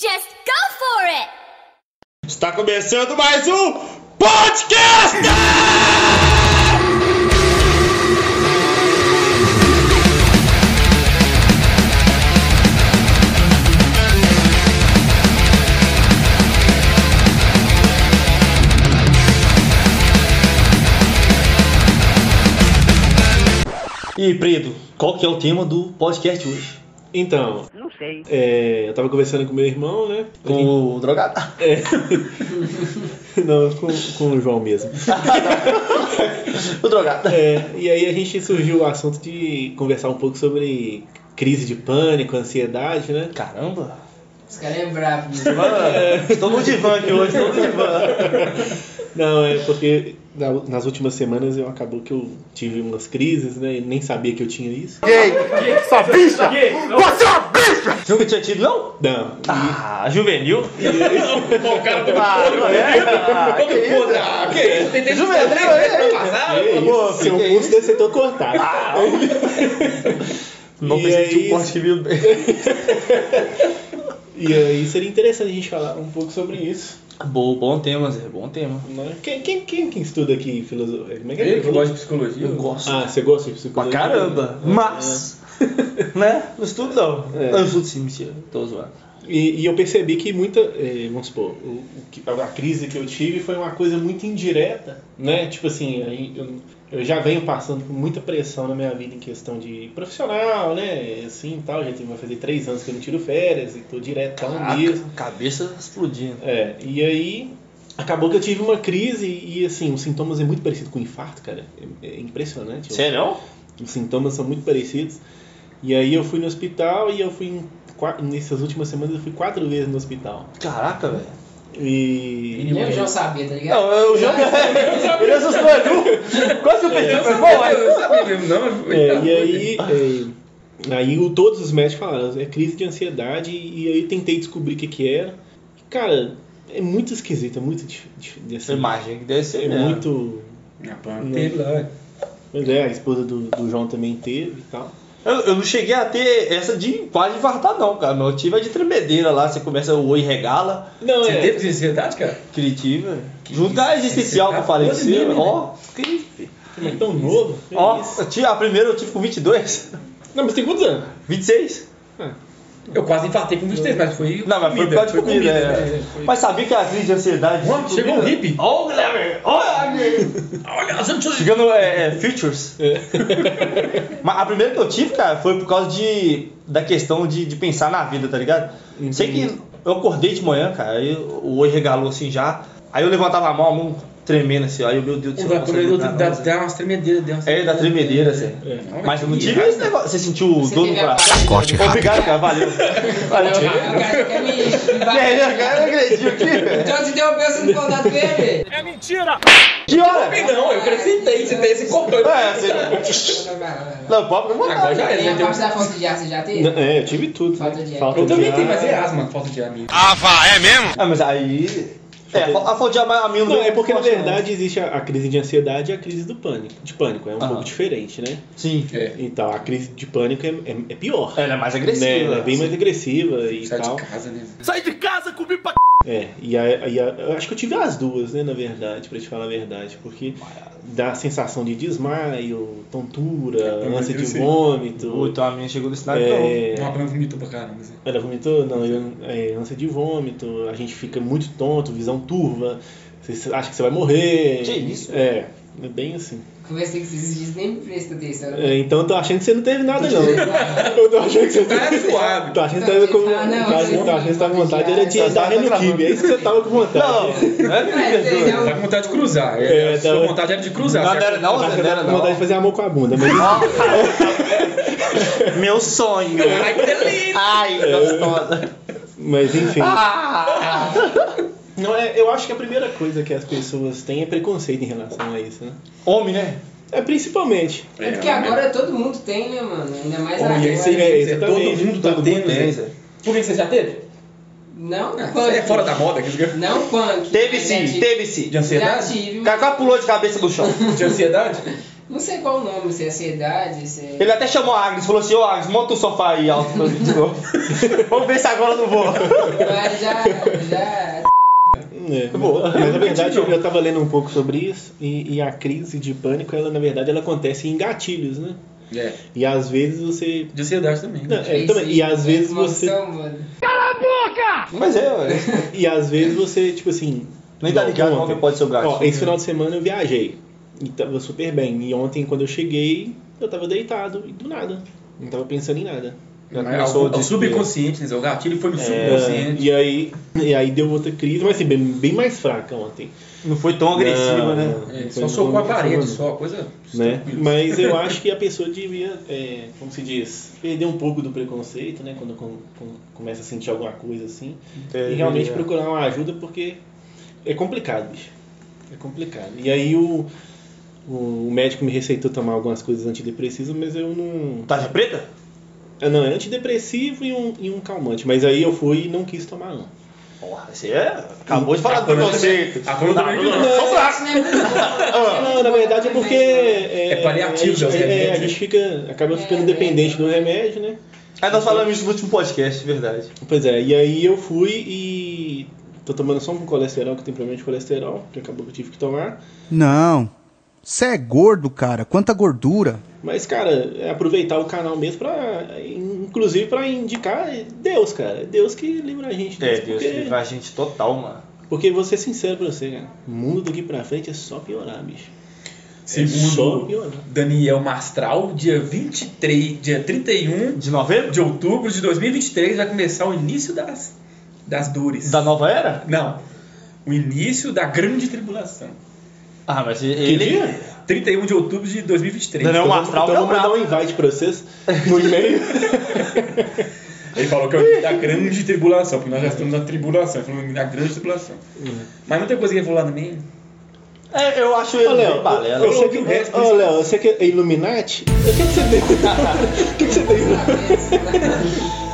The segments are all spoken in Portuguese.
Just go for it! Está começando mais um podcast! E aí, Preto, qual que é o tema do podcast hoje? Então, Não sei. é, eu tava conversando com meu irmão, né? Com o drogado? É. Não, com, com o João mesmo. o drogado. É, e aí a gente surgiu o assunto de conversar um pouco sobre crise de pânico, ansiedade, né? Caramba. Os caras é brabo, né? Mano, estou no divã aqui hoje, estou no divã. Não, é porque nas últimas semanas eu acabou que eu tive umas crises, né? E nem sabia que eu tinha isso. Gay! Sua bicha! Você é uma bicha! Você nunca tinha tido, não? Não. Ah, juvenil? o cara do Ah, não é? Ah, todo que isso? podre. Ah, que isso? Tentei Juvenil, é? isso? Seu pulso isso? deve ser todo cortado. Não E pensei que um corte que viu bem. E aí seria interessante a gente falar um pouco sobre isso. Bom, bom tema, Zé, bom tema. Quem, quem, quem, quem estuda aqui filosofia? Como é que é? Ele que gosta de psicologia. Eu gosto. Ah, você gosta de Pra psicologia? caramba. Mas, né? Não estudo não. É. Eu estudo sim, mentira. Tô zoando. E, e eu percebi que muita, eh, vamos supor, o, o a crise que eu tive foi uma coisa muito indireta, né? Tipo assim, eu, eu já venho passando por muita pressão na minha vida em questão de profissional, né? Assim e tal, já vai fazer três anos que eu não tiro férias e tô diretão mesmo. Caraca, cabeça explodindo. É, e aí acabou que eu tive uma crise e assim, os sintomas é muito parecido com infarto, cara. É, é impressionante. Sério? Os sintomas são muito parecidos. E aí eu fui no hospital e eu fui em, nessas últimas semanas eu fui quatro vezes no hospital. Caraca, velho. E Nem o João sabia, tá ligado? Não, eu já. Ele assustou, Edu. Quase que eu foi bom, Eu mas. sabia mesmo, não. é, e aí, é, aí o- todos os médicos falaram, é crise de ansiedade e aí eu tentei descobrir o que que era. Cara, é muito esquisito, é muito dif- dif- Essa assim, imagem que deve ser é mesmo. muito Ah, pô, teve lá. Pois é, a esposa do, do João também teve e tal. Eu, eu não cheguei a ter essa de quase infartar, não, cara. Mas eu tive a de tremedeira lá. Você começa o oi regala. Não, Você é. teve ansiedade, cara? Que ele tive. Junto à existencial que eu falei que doido Ó, que. Mas tão novo. que Ó, isso? eu tive- a primeira eu tive com 22. Não, mas tem quantos anos? 26. Eu quase infartei com 23, mas foi. Não, mas foi por causa de comida. é. né? Foi- Mas sabia que a crise de ansiedade. Ó, de chegou comida- um hippie. Ó, Guilherme! Olha! Olha, as antigas. Chegando é, é, Futures. Mas a primeira que eu tive, cara, foi por causa de, da questão de, de pensar na vida, tá ligado? Sei que eu acordei de manhã, cara, aí o oi regalou assim já. Aí eu levantava a mão, a mão tremendo assim, aí eu, meu Deus do céu. não dá, não, Zé. dá umas tremedeiras, deu umas É, da tremedeira, Zé. Olha Mas eu não tive esse negócio. Você sentiu o Você dor no teve a coração? parte- Obrigado, cara, valeu. Valeu. O cara quer me. É, cara, eu acredito aqui, velho. Então te interrompeu você não contato com ele? Que hora? Não, eu acrescentei, você tem esse cortou. É, você... Não, pode perguntar. Agora já é, a já parte tem. da falta de ar, você já teve? Não, é, eu tive tudo. Falta né? de ar. Falta Eu também tenho, mas é asma, falta de ar mesmo. Ah, mas aí... É, a falta de a minha Não, é porque na não. verdade existe a, a crise de ansiedade e a crise do pânico. De pânico, é um pouco diferente, né? Sim. É. Então a crise de pânico é, é, é pior. Ela é mais agressiva. Né? Ela é bem mais agressiva e Sai tal. de casa, né? É, e a, e a- eu acho que eu tive as duas, né, na verdade, pra te falar a verdade, porque dá a sensação de desmaio, tontura, Eu ânsia de sei. Então vômito. a minha chegou nesse nada, É, Uma prima vomitou pra caramba. assim. ela vomitou? Não, eu, é, ânsia de vômito, a gente fica muito tonto, visão turva, você acha que você vai morrer. Que isso? É, é bem assim. Conversei com vocês esses dias, nem presta atenção. É, então eu tô achando que você não teve nada, não. eu tô achando que você Tá suave. Tô achando que você tava com, Ah, não, tô achando, sim, tô achando que você tava com vontade de Só dar tá gravando. Kibe, é isso que você tava com vontade. Não, não é brincadeira. é, Tá com vontade de cruzar. É, É, sua tá- vontade era de cruzar. Não, era não, não era com vontade de fazer amor com a bunda, mas Meu sonho. Ai, que delícia! Ai, gostosa. Mas enfim. Ah. Não, é, eu acho que a primeira coisa que as pessoas têm é preconceito em relação a isso, né? Homem, né? É principalmente. É porque agora todo mundo tem, né, mano? Ainda mais Olha, agora. aí, É, Zé, exatamente. todo mundo tá Todo tendo, mundo tem, Zé. Zé. Por que você já teve? Não, Ah, punk. É fora da moda. que- Não punk. Teve Já sim, tive. teve sim. De Já ansiedade? tive, mas... Cacá pulou de cabeça no chão. De ansiedade? Não sei qual o nome, se é ansiedade, se é. Ele até chamou a Agnes, falou assim, ô Agnes, monta o sofá aí alto pra mim de novo. Vamos ver se agora eu não vou. Mas já. já. É, Boa. Mas na verdade eu, eu tava lendo um pouco sobre isso e, e a crise de pânico, ela na verdade ela acontece em gatilhos, né? É. E às vezes você. De ansiedade também. Não, é, também, e às vezes você. Emoção, mano. Mas é, ué. E às vezes você, tipo assim. Nem tá ligado ontem. pode ser o gatilho. Ó, esse final de semana eu viajei. E tava super bem. E ontem, quando eu cheguei, eu tava deitado e do nada. Não tava pensando em nada. Já Mas começou é o, é subconsciente, né? o gatilho foi no É, subconsciente. e aí, e aí deu outra crise, mas assim, bem, bem mais fraca ontem. Não foi tão agressiva, Não, né? não. É, só socou a parede, só, coisa né? Mas eu acho que a pessoa devia, é, como se diz, perder um pouco do preconceito, né? Quando, quando- quando começa a sentir alguma coisa assim. É, e realmente é. procurar uma ajuda porque é complicado, bicho. É complicado. E aí o, o médico me receitou tomar algumas coisas antidepressivas, mas eu não. Tarja preta? Ah, Não, é antidepressivo e um, e um calmante. Mas aí eu fui e não quis tomar não. Porra, você é... acabou de falar A do Bruna preconceito. A Bruna também não. Sou fraco. Isso não é muito bom. Não, na verdade é porque. É, É paliativo, a gente, né, os é, a gente fica, acaba ficando É, dependente é. do remédio, né? Aí nós falamos isso no último podcast, verdade. Pois é, e aí eu fui e. tô tomando só um colesterol, que tem problema de colesterol, que acabou que eu tive que tomar. Não. Você é gordo, cara. Quanta gordura. Mas, cara, é aproveitar o canal mesmo pra. Inclusive pra indicar Deus, cara. É Deus que livra a gente É. Deus porque, livre a gente total, mano. porque vou ser sincero pra você, cara. O mundo daqui pra frente é só piorar, bicho. É só Segundo piorar. Daniel Mastral, dia 23, dia 31 De novembro? de outubro de 2023 vai começar o início das, das dores. Da nova era? Não. O início da grande tribulação. Ah, mas Que ele... dia? 31 de outubro de 2023. Daniel Então, Mastral então é eu vou mandar um invite pra vocês no e-mail. Ele falou que é o início da grande tribulação, porque nós já estamos na tribulação. Ele falou da grande tribulação. Mas muita coisa que ele falou lá também. É, eu acho ele Ô, Léo, balela. eu sei ouvi que, o resto, ô, Léo, você que é Illuminati? O que, que você tem? O que, que você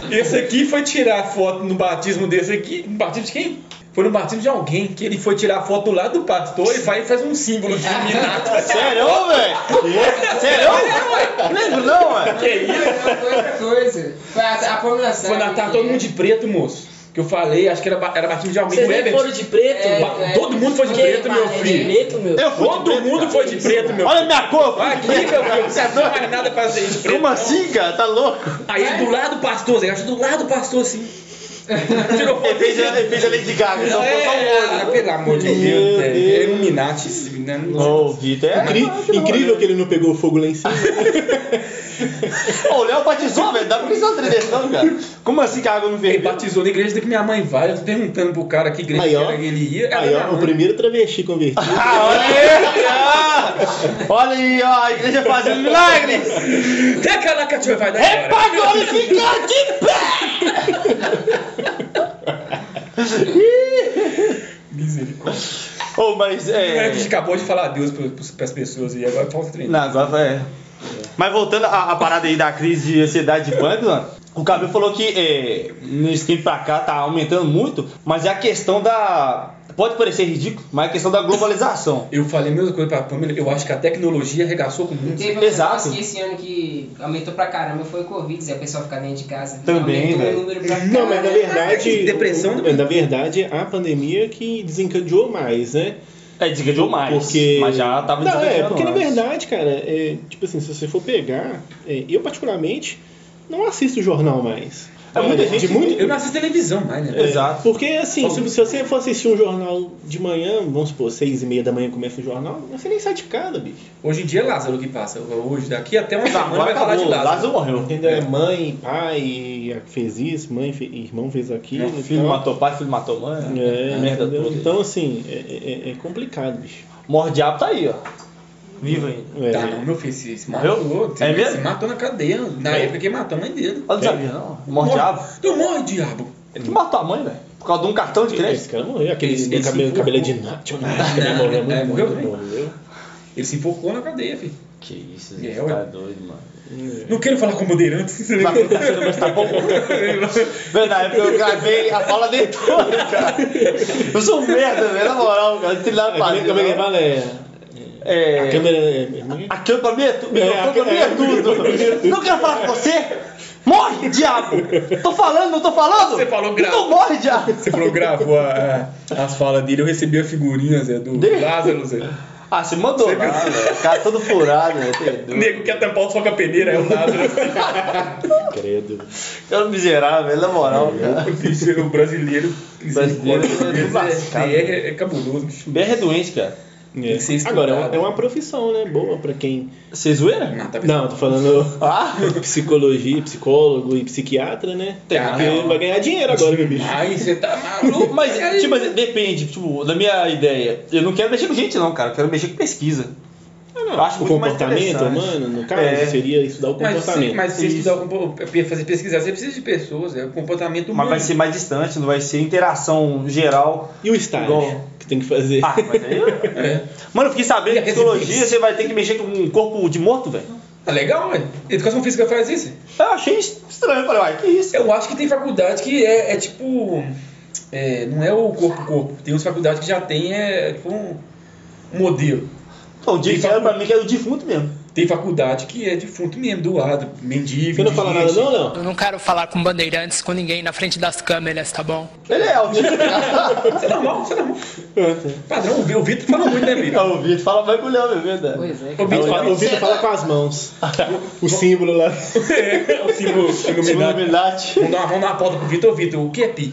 tem? Esse aqui foi tirar foto no batismo desse aqui. No batismo de quem? Foi no batismo de alguém, que ele foi tirar foto do lado do pastor e faz, faz um símbolo de iluminado. Sério, velho? Sério? Lembro não, velho. que isso? Não, foi outra coisa. Foi a, a abominação. Foi Natal todo mundo de preto, moço. Que eu falei, acho que era, era batismo de alguém. Vocês foram de preto? É, Ba- é. Todo mundo foi de Que preto, meu é de filho. preto, meu. Eu fui de Todo preto, mundo cara. foi de preto, meu Olha filho. minha cor. Vai aqui, meu filho. Não precisa mais nada pra ser de preto. Como assim, cara? Tá louco? Aí do lado do pastor, Zé, acho do lado do pastor assim. Tirou foto Ele fez, a- ele fez a Lady Gaga, só foi só um É, olho. pelo amor de Deus, é, é Illuminati. Ô, Vitor, é... Incrível que ele não pegou fogo lá em cima. Ô, o Léo batizou, velho. Dá pra pensar uma desse não, cara. Como assim que a água não Ele ferveu? batizou na igreja que minha mãe vai. Eu tô perguntando pro cara que igreja Aí, ó. que era que ele ia. Aí, ó, o primeiro travesti convertido. Ah, olha aí. Olha aí, ó, a igreja fazendo milagres. Até aquela que a tia vai dar É pra agora. glorificar de pé. Misericórdia. Ô, mas É. é... A gente acabou de falar adeus pro- pras pessoas e agora falta treinar. Não, agora vai. Mas voltando à, à parada aí da crise de ansiedade de pânico, mano, o Cabelo falou que é, no esquema pra cá tá aumentando muito, mas é a questão da. Pode parecer ridículo, mas é a questão da globalização. Eu falei a mesma coisa pra Pamela, eu acho que a tecnologia arregaçou com o Não mundo. teve Exato. que esse ano que aumentou pra caramba foi o Covid, Zé, o pessoal ficar dentro de casa. Também, velho. pra Não, mas na verdade. Depressão também. Na verdade, a pandemia que desencadeou mais, né? É, desencadeou mais. Porque. Mas já tava Não, é, porque na verdade, cara, é, tipo assim, se você for pegar, é, eu particularmente não assisto jornal mais. É, muita de gente- muito, Eu não assisto televisão mais, né? Exato. Porque assim, se- se você for assistir um jornal de manhã, vamos supor, seis e meia da manhã começa o jornal, você nem sai de casa, bicho. Hoje em dia é Lázaro que passa. Hoje, daqui até uma Não, semana vai falar de. Lázaro. Lázaro morreu. Entendeu? É mãe, pai fez isso, mãe, fe- irmão fez aquilo. Não, filho matou pai, filho matou mãe. É, a merda toda. Então, assim, é, é- é complicado, bicho. Morre diabo tá aí, ó. Vivo ainda. É, Tá, não, meu filho, se, se Morreu? matou. Se, É mesmo? Se matou na cadeia. Na É. época que matou a mãe dele. Eu não sabia, não. Morre diabo. Não morre, diabo. Ele matou a mãe, velho. Por causa de um cartão de Esse crédito. cara morreu, aquele Esse- cabelo, esse cabelo, cabelo de nato. É, morreu, é, morreu, né? morreu. Ele se enfocou na cadeia, filho. Que isso, É, você ué. tá doido, mano. Não quero falar com moderante. Tá mas tá bom. Velho, na época eu gravei a fala dele toda, cara. Eu sou um merda, velho, na moral, cara. Não tem nada pra Como é fazer. como é que fala? É, É, A câmera é. é- A câmera, tu- microfone É, a- pra mim é tudo. Não quero falar com você. Morre, diabo! Tô falando, não tô falando? Você falou Então grave. morre, diabo! Você falou, gravou a- a- as falas dele, eu recebi a figurinha, Zé, do Dele? Lázaro, Zé. Ah, você mandou Você lá, velho. O cara todo furado, velho. tem O nego quer tampar o sol com a peneira, é o Lázaro. Credo. É um miserável, na moral, cara. o bicho, o brasileiro. Brasileiro é lascado. é, é, é cabuloso, bicho. BR é doente, cara. É. que ser estudado. Agora, é uma, é uma profissão, né? Boa pra quem. Você zoeira? Não, tá Não, tô falando Ah, psicologia, psicólogo e psiquiatra, né? Tem, Porque vai ganhar dinheiro agora, meu bicho. Ai, você tá maluco. mas, tipo, mas depende, tipo, da minha ideia. Eu não quero mexer com gente, não, cara. Eu quero mexer com pesquisa. Eu acho o muito mais comportamento humano, no caso, É. seria estudar o Mas, comportamento. mas se Isso. estudar o compo- fazer pesquisar, você precisa de pessoas, é o comportamento Mas humano. vai ser mais distante, não vai ser interação geral. E o estágio Igual- que tem que fazer? Ah, mas aí. É. Mano, eu fiquei sabendo a que psicologia você vai ter que mexer com um corpo de morto, velho. Ah, legal, ué. Educação física faz isso. Eu achei estranho, eu falei, uai, que isso? Eu acho que tem faculdade que é, é tipo. é, não é o corpo-corpo. Tem umas faculdades que já tem é, tipo um modelo. Então, o era facu- pra mim que era o defunto mesmo. Tem faculdade que é defunto mesmo, doado, mendigo. Você não fala nada, não, Léo? Eu não quero falar com bandeirantes, com ninguém na frente das câmeras, tá bom? Ele é autista. Isso é normal, isso é normal. Padrão, o Vitor fala muito, né, Vitor? o Vitor fala vai com o Léo, é verdade. Pois é. O Vitor fala o Vitor fala com as mãos. O símbolo lá. É, o símbolo uma, vamos dar uma pauta pro Vitor. Vitor, o que é pi?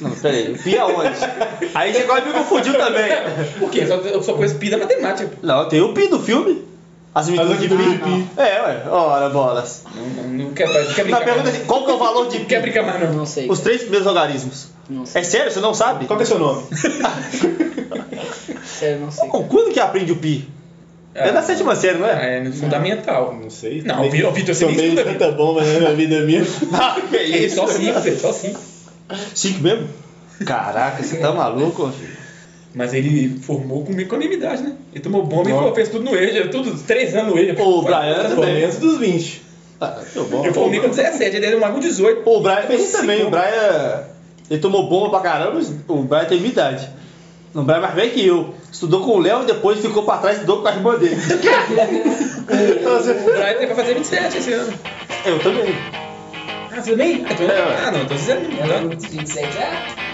Não, peraí, o Pi aonde? Aí chegou e me confundiu também. Por quê? Eu só, eu só conheço pi da matemática. Não, tem o Pi do filme. As aventuras de de Pi. É, ué, ora, bolas. Não, não, não quer, não quer Na brincar. pergunta mais, assim, qual que é o valor de não. quer Pi? brincar mais, não. Não sei. Os três primeiros logaritmos. Não sei. É sério, você não sabe? Qual que é seu nome? Sério, não sei. Bom, quando que aprende o Pi? É da sétima série, não é? É, no fundamental. Não sei. Não, o Vitor, você nem estuda, tanta bomba na vida minha. Ah, que É isso? só cinco, velho, só cinco. Cinco mesmo? Caraca, você tá maluco, filho? Mas ele formou com equanimidade, né? Ele tomou bomba Nossa. e fez tudo no EJA, tudo três anos no EJA. O Brian Pelo também. menos dos 20. Ah, bom. Ele formou com 17, ele era mais com 18. Pô, o Brian fez isso também. O bom. Brian. Ele tomou bomba pra caramba. O Brian tem minha idade. O Brian é mais velho que eu. Estudou com o Léo e depois ficou pra trás e estudou com a irmã dele. O Brian vai fazer 27 esse ano. eu também. Ah, então, É, ah não, então você não. Ela não. 27 já? É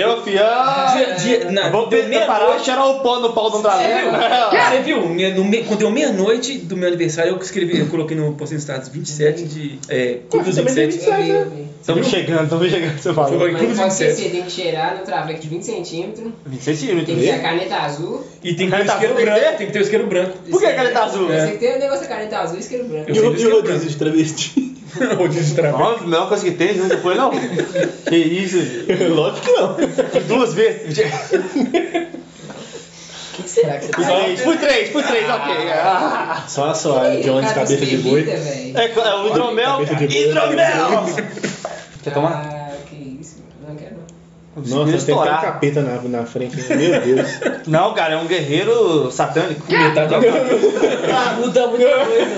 eu, fia. Dia, dia, na, Vamos deu preparar e meia-noite. tirar o pó no pau do André. Você viu? Me- no me- quando deu meia-noite do meu aniversário, eu escrevi, eu coloquei no postei no status 27 de. É, Clube dos Também tem 27. Eu vi, eu vi. Estamos chegando, estamos chegando, você falou. Foi. Mas Clube pode ser 27. você tem que cheirar no traveco de 20 centímetros. 20 Tem centímetros. que ter a caneta azul. E tem que ter o Caneta isqueiro tem branco. ter? Tem que ter o isqueiro branco. Por que a caneta azul? Você tem que ter o negócio da caneta azul e isqueiro branco. Eu E o, do o isqueiro rodízio de travesti? Rodízio de. Não, a melhor coisa que tem, depois não. Que isso. Lógico que não. Duas vezes. O que, será que você Fui tá três, fui três, fui três, ok. Ah. Só a soalha de onde cabeça de boi. É, é o hidromel. Hidromel! Quer tomar? Ah, que isso. Não quero não. Nossa, tem até um capeta na, na frente. Meu Deus. Não, cara, é um guerreiro satânico. Metade da Ah, muda muita coisa.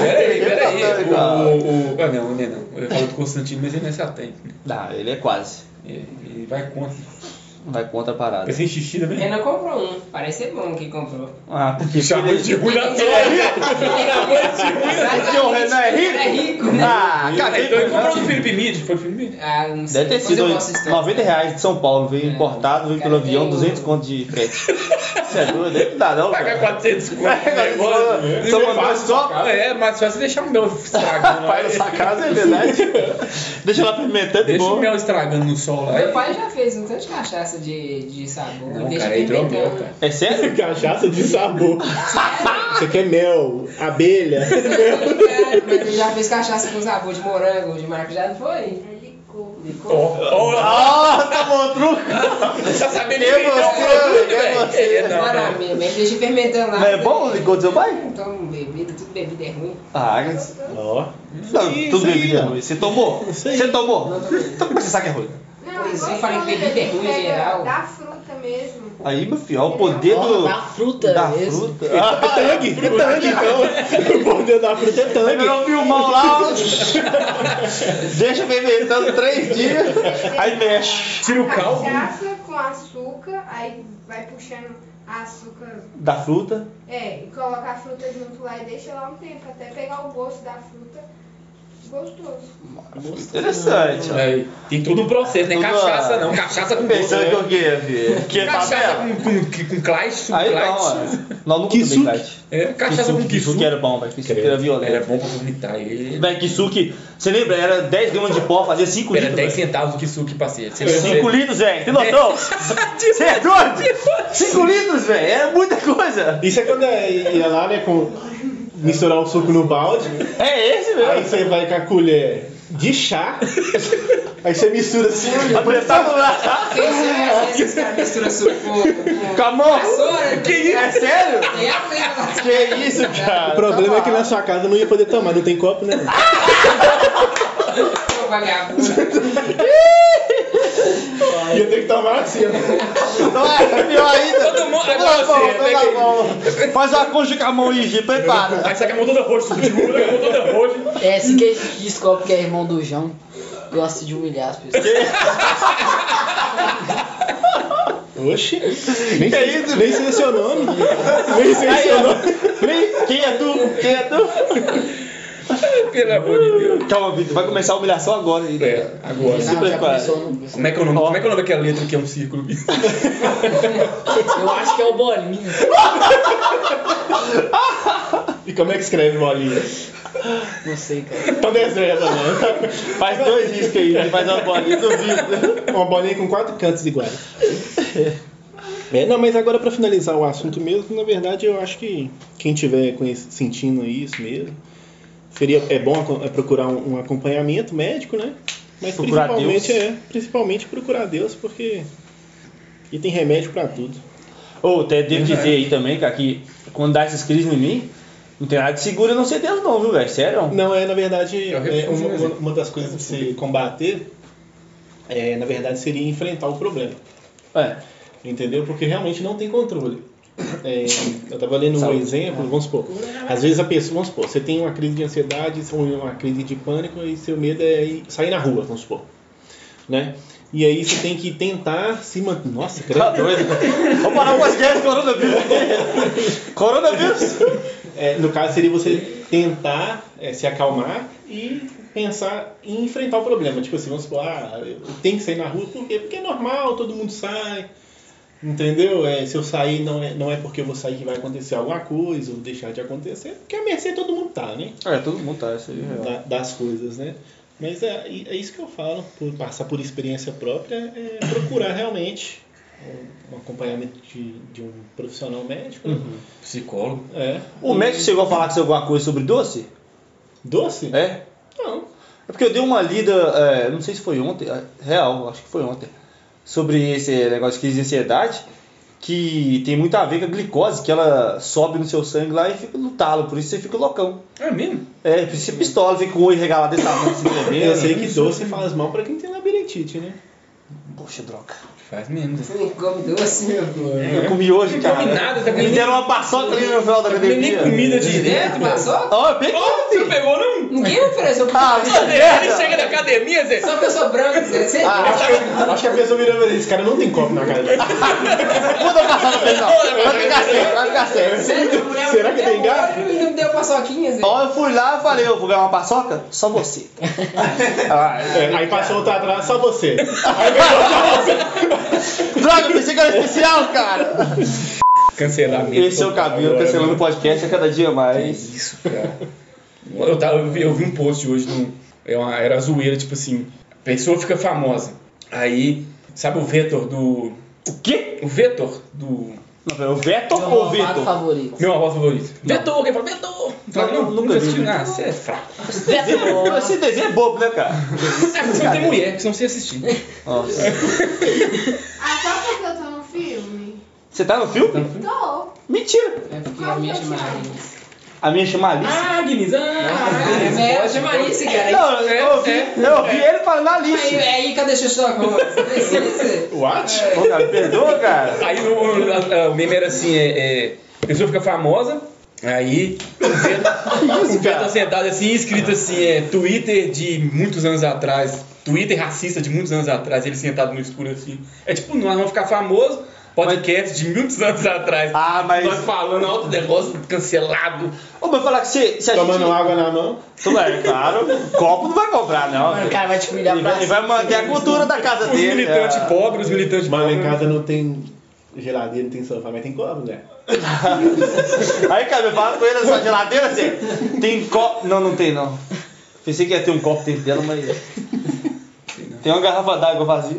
Peraí, peraí. Satânico, O, o, ah, não, ele não. Eu falo do Constantino, mas ele não é satânico. né? Não, ele é quase. Ele, ele vai contra. Vai contra a parada. Pensei em xixi também. Renan comprou um. Parece ser bom que comprou. Ah, porque Chamou de ruim na Porque o Renan é rico? É rico, né? Ah, caguei Então ele com comprou do Felipe Mid. Foi Felipe Mid? Ah, não sei. Deve ter sido mostro a história. 90 reais de São Paulo, veio É. importado, veio Cara, pelo avião, tem- 200 conto de frete. Você é doido? Não dá não, Pagar cara. 400 conto. É, negócio. só mandou. Ah, É, mais fácil deixar o mel estragando. Pai sua casa, é verdade. Deixa lá pimentando e Deixa o bom. mel estragando no sol lá. Meu pai já fez um tanto de cachaça de, de sabor. Não, deixa cara, é cara. É sério? Cachaça de sabor. Você quer mel, abelha. Cara, Mas ele já fez cachaça com sabor de morango, de maracujá, não foi? Licou. Licou? Ó, ó, Ah, tomou um truco. tá sabendo Eu inventar gostei, produto, eu velho. gostei. É, não, Bora, não. minha mãe deixa fermentando lá. Não é bom o licor do seu pai? Então, bebida, tudo bebida é ruim. Ah, Ó. tudo bebida é ruim. Você tomou? Você tomou? Então como é que você sabe que é ruim? Eu falei que bebida é ruim em geral. Da fruta mesmo. Aí, meu filho, ó, o poder do. da fruta da mesmo. fruta. É tangue, é tangue, então. O poder da fruta é tangue. O filmão lá, deixa fermentando três dias, aí mexe. Tira o caldo. Cachaça com açúcar, aí vai puxando açúcar. Da fruta. É, e coloca a fruta junto lá e deixa lá um tempo, até pegar o gosto da fruta. Gostoso. Interessante, ó. Aí, tem todo um processo, não é Tudo, cachaça ó. não, cachaça com Pensando que gosto. o quê, filho? Que é Cachaça papel? com, com, com clash, suco Aí não, clash. ó. Nós nunca Kisuke. tomei kite. É, cachaça com Kisuke kisu. era bom, velho. Kisuke era violento. Era bom pra vomitar ele. Velho, Kisuke, você lembra? Era 10 gramas de pó, fazia 5 Era litros. 10 velho. centavos o kisuke parceiro. Você 5 litros, velho. Tem noção? Você é doido? 5 litros, velho. Era muita coisa. Isso é quando é- ia lá, né, com misturar o suco no balde, É esse aí mesmo. você vai com a colher de chá, aí você mistura assim, Apertava lá. Quem se esses caras misturam suco com. A mão. Que isso? É sério? Pena. Que isso, cara? O problema Tá é que na sua casa não ia poder tomar, não tem copo, né? Ô, vagabundo. Ia ter que tomar assim, ó. Não é pior ainda. Todo mundo- Toda agora a mão, você, toda pega a mão. Faz uma concha com a mão e prepara. Aí com a mão toda roxa, segura a mão toda roxa. É assim que a gente descobre que é irmão do João. Gosta de humilhar as pessoas. Oxi. Nem, Que isso, nem sei seu nome. Nem Quem é tu? Quem é tu? Pelo amor de Deus. Calma, Vitor. Vai começar a humilhação agora ainda. É, agora. Se prepara. Como é que é o nome? Como é que é o nome daquela letra que é um círculo? Eu acho que é o Bolinha. E como é que escreve bolinha? Não sei, cara. Então desenha também. Faz dois riscos aí, ele faz uma bolinha do Vitor. Uma bolinha com quatro cantos iguais. É, não, mas agora para finalizar o assunto mesmo, na verdade eu acho que quem tiver sentindo isso mesmo, seria, é bom é procurar um, um acompanhamento médico, né? Mas Procurar principalmente Deus. é, principalmente procurar Deus, porque e tem remédio para tudo. Ou até devo dizer aí também, cara, que quando dá essas crises em mim, não tem nada de seguro a não ser Deus não, viu, velho? Sério? Não, é na verdade É é, uma, uma- das coisas para você combater, é, na verdade seria enfrentar o problema. É. Entendeu? Porque realmente não tem controle. É, eu estava lendo um Saúde. exemplo, vamos supor. Às vezes a pessoa, vamos supor, você tem uma crise de ansiedade, uma crise de pânico e seu medo é ir- sair na rua, vamos supor. Né? E aí você tem que tentar se manter. Nossa, Tá credo. doido. Vamos parar o podcast coronavírus. Coronavírus. É, no caso seria você tentar é, se acalmar e pensar em enfrentar o problema. Tipo assim, vamos supor, ah, eu tenho que sair na rua, por quê? Porque é normal, todo mundo sai. Entendeu? É, se eu sair, não é, não é porque eu vou sair que vai acontecer alguma coisa ou deixar de acontecer, porque a mercê todo mundo tá, né? É, todo mundo tá, isso aí é real. Da- das coisas, né? Mas é, é isso que eu falo, por passar por experiência própria, é procurar realmente um, um acompanhamento de, de um profissional médico. né? Psicólogo. É. O médico chegou a falar com você alguma coisa sobre doce? Doce? É? Não. É porque eu dei uma lida, é, não sei se foi ontem, é, real, acho que foi ontem, sobre esse negócio de crise de ansiedade, que tem muito a ver com a glicose, que ela sobe no seu sangue lá e fica no talo, por isso você fica loucão. É mesmo? É, você pistola, fica com o olho regalado desse tamanho, se bebendo. Eu sei que doce faz mal pra quem tem labirintite, né? Poxa, droga. Faz mesmo. Você come doce, meu filho. Eu comi hoje, cara. comi nada, tá Me comendo- deram uma paçoca ali no final da Não tem nem academia. comida Direto, passou? Ó, eu peguei, Você não pegou, não? Ninguém ofereceu Ah, pra isso é você. merda. Ele chega da academia, Zé. Só pessoa branca, Zé. Você Ah, Acho que, acho que a pessoa virou pra ele, esse cara não tem copo na cara dele. Muda a paçoca pra ele, não. Vai ficar sério, vai ficar sério. Será que tem gato? E não me deu paçoquinha, Zé. Ó, eu fui lá e falei, eu vou ganhar uma paçoca? Só você. Ah, É, aí passou outro atrás, só você. Droga, eu pensei que era especial, cara. Cancelamento. Esse é o cabelo, Agora, cancelando o podcast a cada dia Que mais. isso, cara. Eu, tava, eu, vi, eu vi um post hoje, no, é uma, era zoeira, tipo assim, a pessoa fica famosa. Aí, sabe o Vetor do. O quê? O Vetor do. Não, pera, o Veto Meu ou malvado Vitor? favorito. Meu avó favorito. Vetor, quem fala Vetor? Fala, Não, não, nunca assisti. Ah, você é fraco. Esse desenho é bobo, né, cara? É porque você não tem mulher, que senão você ia assistir. Nossa. Ah, só porque eu tô no filme? Você tá no filme? Tô. Mentira. É porque a minha chama. A minha chama Alice. Ah, Guinness. Ah, Ah, é, chama Alice, cara. Não, eu ouvi, eu ouvi ele falando Aí, Alice. aí, cadê o Xuxoco? Precisa. What? Pô, cara, perdoa, cara. Aí o, o, o meme era assim, é, é, a pessoa fica famosa, aí o Beto, o Beto tá sentado assim, escrito assim, é Twitter de muitos anos atrás, Twitter racista de muitos anos atrás, ele sentado no escuro assim. É tipo, nós vamos ficar famoso, podcast de muitos anos atrás. Ah, mas- Nós falando alto negócio cancelado. Ô, mas falar que se, se a Tomando gente... água na mão. Tudo é, claro. Copo não vai comprar, não. Mano, o cara vai te humilhar pra vai, ele vai manter a cultura da casa Os dele. militantes é. pobres, os militantes Mas lá em pobres. casa não tem geladeira, não tem sofá, mas tem copo, né? Aí, cara, eu falo com ele sua geladeira, assim, tem copo... Não, não tem, não. Pensei que ia ter um copo dentro dela, mas... Tem uma garrafa d'água vazia.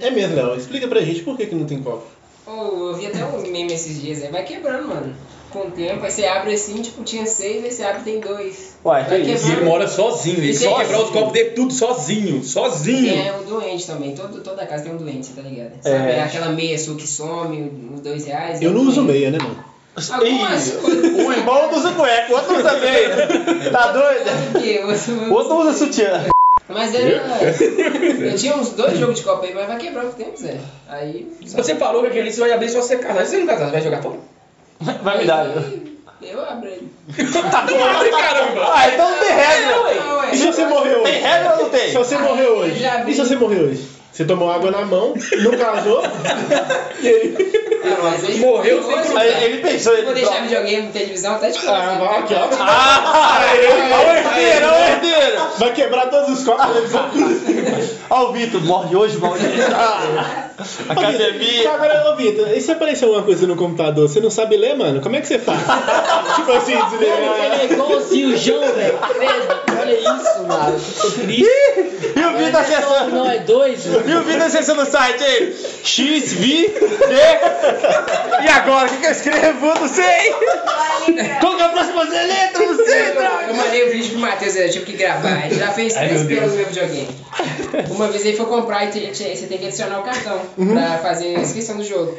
É mesmo, Léo. Explica pra gente por que, que não tem copo. Ô, eu vi até um meme esses dias aí, vai quebrando, mano. Com o tempo, aí você abre assim, tipo, tinha seis, aí você abre tem dois. Uai, Vai que isso? E ele mora sozinho, ele só quebrar os copos dele tudo sozinho, sozinho. Tem um doente também, todo, toda casa tem um doente, tá ligado? Sabe, É. aquela meia sua que some, os dois reais. Eu é não um uso doente. meia, né, mano? Algumas Ih, coisas. O irmão usa cueca, o outro usa meia. Tá doido? Outro que outro- O outro usa sutiã. Mas era. Eu tinha uns dois jogos de copa aí, mas vai quebrar o tempo, Zé. Aí. Se você falou que aquele você vai abrir só você casar. Se você não casar, você vai jogar fora? Vai me dar. aí Eu abro ele. Tá doido, caramba! Ah, então não tem regra. Não, ué. E se você morreu hoje? Tem regra ou não tem? Se você morreu Ai, hoje? E se você morreu hoje? Você tomou água na mão, não casou, e aí... Ah, mas aí- Morreu sem hoje, Aí ele pensou, eu ele Vou deixar pronto. videogame, televisão, até de Ah, casa. vai aqui, ó. Ah, olha o herdeiro, olha o herdeiro. Vai quebrar todos os copos da televisão. Ó o Vitor, morre hoje, morre hoje. Ah, Academia. Agora, ô Vitor, e se aparecer alguma coisa no computador, você não sabe ler, mano? Como é que você faz? tipo assim, Mano, ele desligar. é igualzinho o João, velho. Olha isso, mano. Eu tô triste. E o Vitor não, acessando. não é dois, mano. E o Vitor acessando o site aí? XVD. E agora? O que, que eu escrevo? Não sei. Qual que é a próxima letra? Não sei, Eu, droga. eu mandei o vídeo pro Matheus, eu tive que gravar. Ele já fez três pelas no meu videogame. Uma vez ele foi comprar e te- te- você tem que adicionar o cartão pra fazer a inscrição do jogo.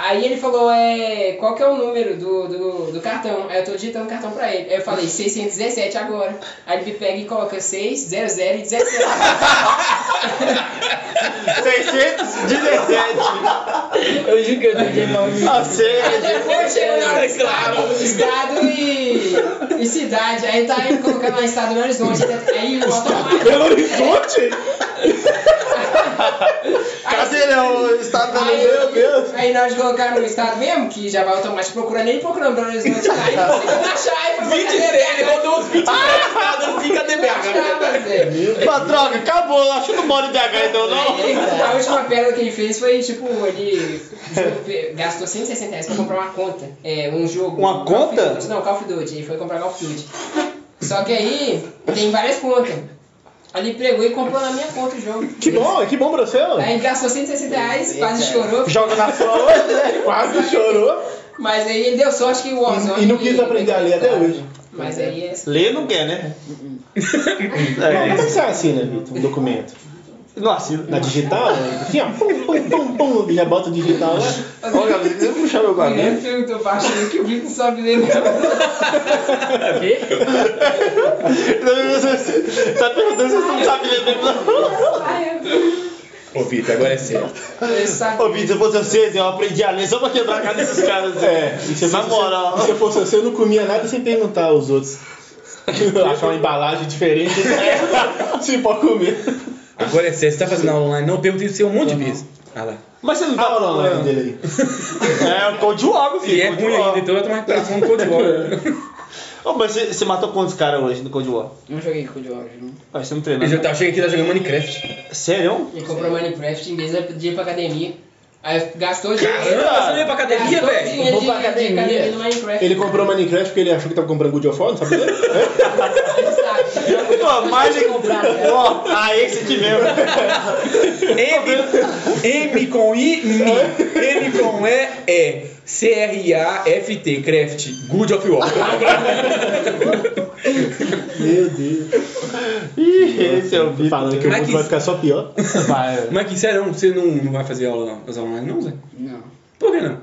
Aí ele falou, é, qual que é o número do, do, do cartão? Aí eu tô digitando o cartão pra ele. Aí eu falei, 617 agora. Aí ele me pega e coloca 6, 00 e 17. 617. Eu juro que eu pra mim. Ou seja, Depois chegou na hora É claro. estado e, e cidade. Aí tá ele colocando lá estado Belo Horizonte. Aí o automático. Belo Horizonte? cadê né, o estado da Aí, Meu Deus. aí na hora de colocar no estado mesmo, que já vai automático procurando ele, procurando Belo Horizonte, aí não conseguiu achar, foi 27, ele rodou uns 27 estados, não fica DBH. DBH. Uma droga, acabou. Acho que não mora em BH então, não. A última pérola que ele fez foi, tipo, ele gastou 160 reais pra comprar uma conta. É, um jogo. Uma conta? Não, Call of Duty. Ele foi comprar Call of Duty. Só que aí, tem várias contas. Aí ele pegou e comprou na minha conta o jogo. Que bom, que bom pra você, mano. Aí gastou 160 reais, quase chorou. Joga na sua né? Quase chorou. Mas aí ele deu sorte que o Warzone... E não quis aprender a ler até hoje. Mas aí é... Ler não quer, né? Como É, é que você assina, Vitor, um documento? Não assina. Na digital? Assim, ó, pum, pum, pum, pum, e já bota o digital lá. Ô, Gabriel, você puxar meu O Guilherme guarda. perguntou pra Chico que o Vitor sabe ler mesmo. Você tá perguntando se você não sabe ler mesmo, não? Ô, Vitor, agora é sério. Ô, Vitor, se fosse vocês, eu aprendi a ler só pra quebrar a cara desses caras. É, e se Na moral. Se eu fosse você, eu não comia nada sem perguntar aos outros. Achar uma embalagem diferente. Sim, pode comer. Agora é sério, você tá fazendo aula online? Não, eu perguntei isso um monte de vezes. Ah lá. Mas você não tá aula online dele aí. É, o Code War, filho. E é ruim War. ainda, então eu tô mais pensando no Code War. Ô, mas você, você matou quantos caras hoje no Code War? Não joguei com o Diogo, não. Ah, você não Eu treinou. já tava, chega aqui e tá jogando Minecraft. Sério? Ele comprou Minecraft em vez de ir pra academia. Aí gastou Caramba, dinheiro. você veio pra academia, gastou velho? dinheiro Vou pra de academia. academia no Minecraft. Ele comprou Minecraft porque ele achou que tava comprando Good of War, não sabe. Pô, mais de comprar, cara. Ó, ah, esse aqui mesmo. M, M com I, M. N com E, E. C-R-A-F-T, Craft. Good of War. Meu Deus. Ih, esse é o Vitor. falando que o Mas mundo que- vai ficar só pior. Vai. Mas que sério, você não, não vai fazer aula, as aulas online, não, Zé? Não. Por que não?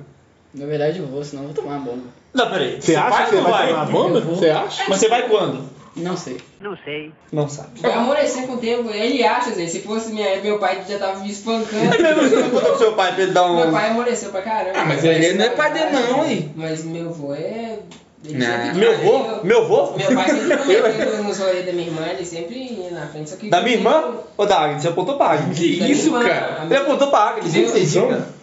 Na verdade eu vou, senão eu vou tomar uma bomba. Não, peraí. Você acha vai que ou você não vai ter uma bomba? Você acha? Mas você vai quando? Não sei. Não sabe. Vai amolecer com o tempo. Ele acha, Zé. Se fosse minha, meu pai já tava me espancando. Você não contou pro seu pai pra ele dar um. Meu pai amoleceu pra caramba. Ah, mas ele não é pai dele não, aí. Mas meu avô é... ele Não. Meu avô? Meu avô? Meu pai sempre nos rolês da minha irmã, ele sempre ia na frente. Só que Da minha irmã? Ou da Agnes? Você apontou pra Agnes. Que isso, cara? Ele apontou pra Agnes. Não cara.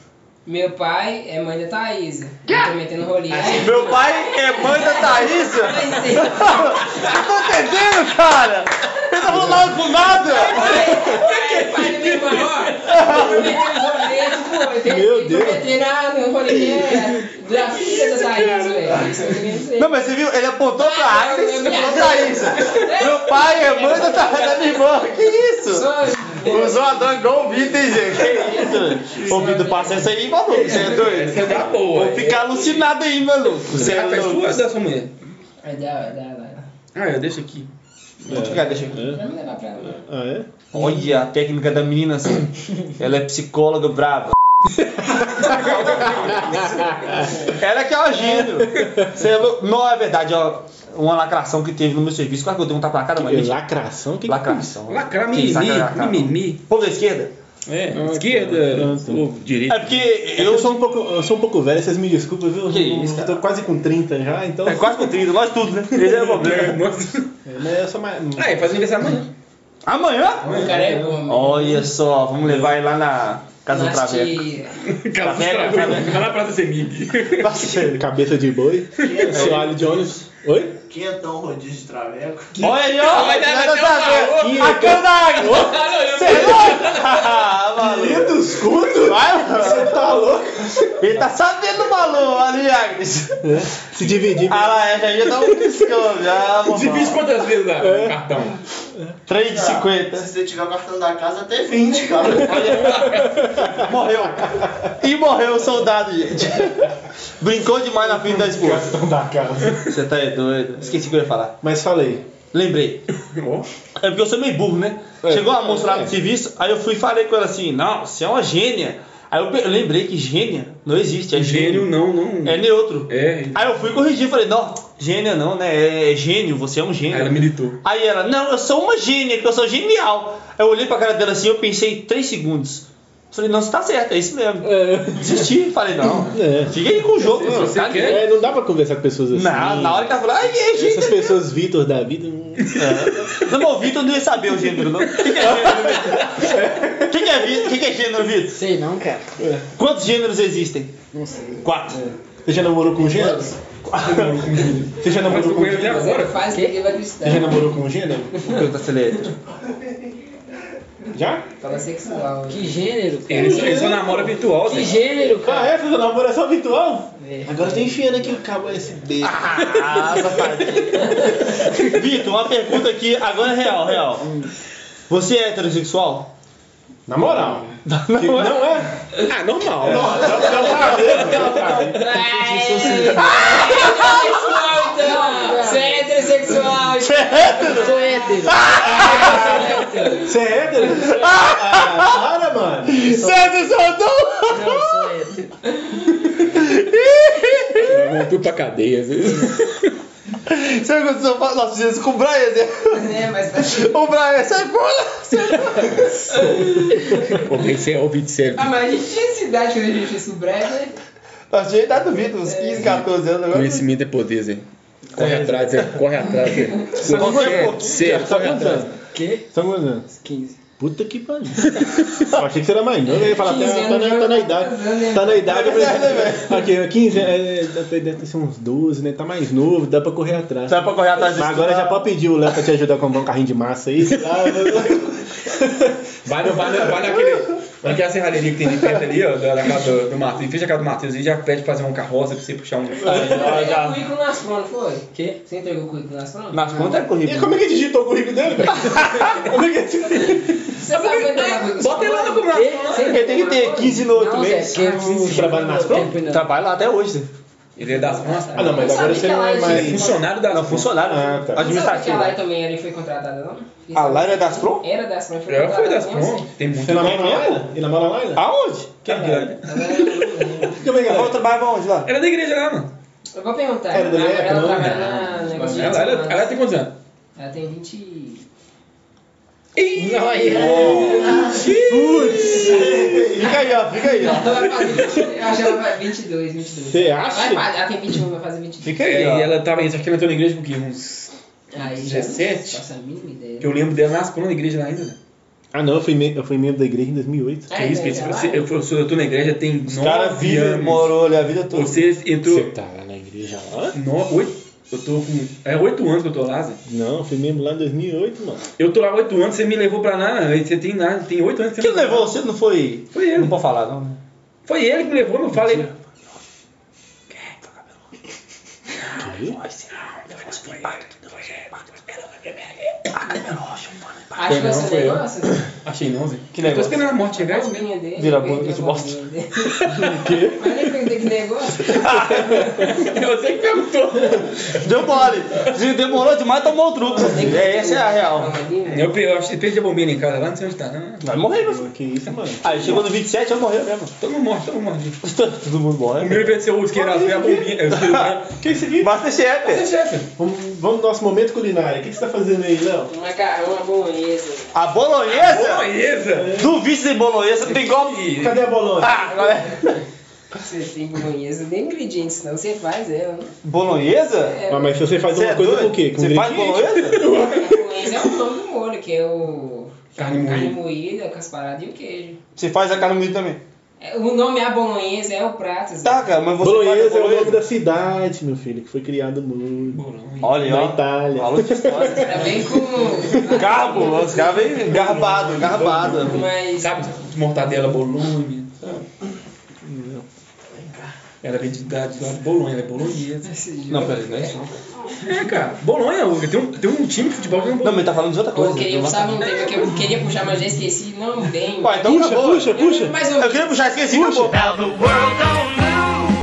Meu pai é mãe da Thaísa. Eu tô metendo. Aí, Meu pai é mãe da Thaísa? Não tô entendendo, cara! Ele tá falando nada com nada! Pai, pai nos rolês, tipo, eu Meu Deus. rolê que é da filha da Thaísa, velho. Eu. Não, mas você viu? Ele apontou pra Agnes e eu- você eu- falou Thaísa. Meu pai é mãe da, Tha- da minha irmã. Que isso? Só- Usou a dona igual o Vitor, hein, gente? Que isso? Ô, Vitor, passa essa aí, maluco. Você é doido? Essa é da boa. Vou ficar alucinado aí, maluco. Você Você é louco. sua ou da sua mulher? Aí dá, dá, dá. Ah, eu deixo aqui. Vou ficar, deixa aqui. Levar pra ela. Ah, é? Olha a técnica da menina assim. Ela é psicóloga brava. Ela que é o. Você é Não é verdade, ó. Uma lacração que teve no meu serviço. Quase que eu dei um tapa na cara, mas. Lacração? Que Lacração. Lacrar Quem saca mimimi, lacrar? mimimi. Povo da esquerda? É, Ah, esquerda pronto. ou direita. É porque Eu eu sou um pouco, eu sou um pouco velho, vocês me desculpem, viu? Que isso, eu tô quase com 30 já, então. É quase com 30, nós tudo, né? Esse é o problema. Nossa. É, mas eu sou mais. Ah, ele faz aniversário amanhã. Amanhã? O cara é. Olha só, vamos levar ele lá na casa do Traveco. que- Traveco, Traveco. Lá na Praça Semig. Cabeça de boi, soalho de ônibus. Oi? Quentão rodízio de traveco. Olha aí, ó. Nada vai dar a ver. uma- A cana da água. Você é louco? Maluco. 500 conto? Vai, mano. Você tá louco? Ele tá sabendo do valor ali, Agnes. Se dividir. Ah lá, essa já tá um piscão, já, Divide quantas vezes dá É. o cartão? 3,50. Se você tiver o cartão da casa, até 20, cara. Morreu. E morreu o soldado, gente. Brincou demais na frente da esposa. Cartão da casa. Você tá aí doido. Esqueci o que eu ia falar. Mas falei. Lembrei. É porque eu sou meio burro, né? É. Chegou moça lá É. no serviço, aí eu fui e falei com ela assim, não, você é uma gênia. Aí eu, eu lembrei que gênia não existe, é Gênio gênio. não, não. É neutro. É. Aí eu fui corrigir, falei, não, gênia não, né? É gênio, você é um Aí gênio. ela militou. Aí ela, não, eu sou uma gênia, que eu sou genial. Aí eu olhei pra cara dela assim, eu pensei três segundos. Falei, não, você tá certo, é isso mesmo. É. Desisti, falei, não. É. Fica aí com o jogo, Você você quer? É, não dá pra conversar com pessoas assim. Na, na hora que ela falou, ai, é gênio. Essas pessoas Vitor da vida. hum, É. Não, o Vitor não ia saber o gênero, não. O que, que é gênero, Vitor? O que, que é, o que, que é gênero, Vitor? Sei não, cara. Quantos gêneros existem? Não sei. Quatro. Você já namorou com gênero? Você já namorou com gênero? agora. Faz que ele vai acreditar. Você já namorou com gênero? Ele é hétero. Já? Fala sexual. Que gênero, cara? Ele só, ele só namora virtual, Que gênero, Ah, cara? é? Você namora só virtual? É. Agora tá enfiando aqui o cabo USB. Ah, safadinho. Vitor, uma pergunta aqui, agora é real, real. Você é heterossexual? Na moral. Não é? Não é? Ah, normal. É heterossexual, Você é hétero? Sou hétero. Você é hétero? Ah, para, mano. Você é heterossexual? Não, sou hétero. Tudo pra cadeia. às vezes. Sabe quando você fala nós fizemos com o Brian, né? né? Mas O Brian, sai fora! Pô, tem que ser ouvido sério. Ah, mas a gente tinha essa idade quando a gente fez o breve, né? Nós tinha idade do Vitor, uns 15, 14 anos agora. Conhecimento é poder, Zé. Corre atrás, Zé. Corre atrás, Zé. Qualquer pouco. Sério, Só corre atrás. Que? São quantos anos? 15. Puta que pariu. Eu achei que você era mais novo. Eu ia falar, tá, 15 tá, anos na, tá na tá idade. casando, Tá na idade. eu falei, né, Aqui, 15, é, deve deve ser uns 12, né? Tá mais novo, dá pra correr atrás. Sai pra correr atrás Mas agora já pode pedir o Léo pra te ajudar a comprar um carrinho de massa aí. Vai, no, vai, no, vai naquele. Naquela serralheria que tem de perto ali, ó, da, da casa do, do Matheus. Fecha a casa do Matheus e já pede pra fazer uma carroça pra você puxar um. Você entregou o currículo nas pronto, foi? Que? Você entregou o currículo nas pronto? Nas contas é E corrido. como é que digitou o currículo dele, velho? Como é que Você sabe que currículo? Bota ele lá no Porque entregou tem que ter nas 15 no outro mês. porque eu trabalha nas tempo ainda. Trabalho lá até hoje, Zé. Ele é das mãos. Ah, não, mas agora você não ela é mais. ser Funcionário das Não, funcionário. Ah, tá. Não sabe que a Lai Administrativo. também era e foi contratada, não? Fiquei A. Laira é das Pro? Era das foi Já foi das mãos. Tem muito. Você namora na Laila? E namora na Laila? Aonde? Quem que é? Como é que Ela ela trabalhava onde lá? Era da igreja lá, mano. Eu vou perguntar. Era da minha Agora época, ela trabalha na Ela, ela, humanos. ela tem quantos anos? Ela tem 20. Não, aí. Fica aí, ó, fica aí, ó. Ela vai fazer. Eu acho que ela vai 22, 22. Você Ela, acha? vai fazer, ela tem 21, vai fazer 22. Fica É, aí, e ó. ela tava, acho que ela entrou na igreja com o quê? Uns. Aí já 17? Não faço a mínima ideia. Que eu lembro dela nas na igreja lá ainda. né? Ah, não, eu fui, me- eu fui membro da igreja em 2008. Ah, Que isso, é, Pedro? já Você- eu, eu, sou- eu tô na igreja tem Os caras nove vivem, anos. morou ali a vida toda. Você entrou. Você tá na igreja lá? No, oito, eu tô com. É oito anos que eu tô lá, Zé. Não, eu fui membro lá em 2008, mano. Eu tô lá oito anos, você me levou pra lá, você tem nada, tem oito anos que você Quem não levou você não foi. Foi ele. Não pode falar, não. né? Foi ele que me levou, não falei. Acho que Não, esse foi eu. negócio. Achei não, Zé. Que eu tô negócio? esperando a morte chegar, A mesmo. Vira eu perdi boca de a bosta. bombinha dele. Que negócio. Você que perguntou. Deu mole. Se demorou demais, tomou o truco. É, essa é a real. Eu, pe- eu achei- perdi a bombinha em casa lá, não sei onde tá. Não. Vai morrer, meu filho. Que isso, mano? Aí chegou no 27, eu morreu mesmo. Todo mundo morre, todo mundo morre. Todo mundo O morre. meu vai ser o isqueiro a bombinha. Eu né? Que isso aqui? Masterchef. Chefe. Vamos, vamos no nosso momento culinário. O que, que você tá fazendo aí, Léo? Um macarrão, uma bolonhesa. A bolonhesa? Bolonhesa? Do vice de bolonhesa não tem igual. Cadê a bolonha? Ah, agora é- Você tem bolonhesa, nem ingredientes, não. Você faz ela, né? Bolonhesa? É, Ah, mas você faz Você uma é coisa doido? com o quê? Com Você faz bolonhesa? bolonhesa é o nome do molho, que é o. Carne carne moída. moída, com as paradas e o queijo. Você faz a carne moída também. É, O nome é a bolonhesa, é o prato. Zé. Tá, cara, mas você Bolonhesa faz a é o nome bolonhesa. da cidade, meu filho, que foi criado no... Bolonha. Olha aí, na ó. Itália. Aula de história. Tá bem com. Garbo, os caras vêm garbado, garbado. Mas. Sabe, mortadela Bolonha. sabe? Ela vem de da de lá de Bolonha, ela é bolonhesa. Não, peraí, não é isso. não. É, cara, Bolonha, tem um, tem um time de futebol que é um Não, Bolonha. mas tá falando de outra Eu coisa. queria Não puxar vai- um tema que eu queria puxar, mas já esqueci. Não bem. Ué, então Puxa, acabou. puxa, puxa. Mas Eu queria puxar, esqueci, acabou.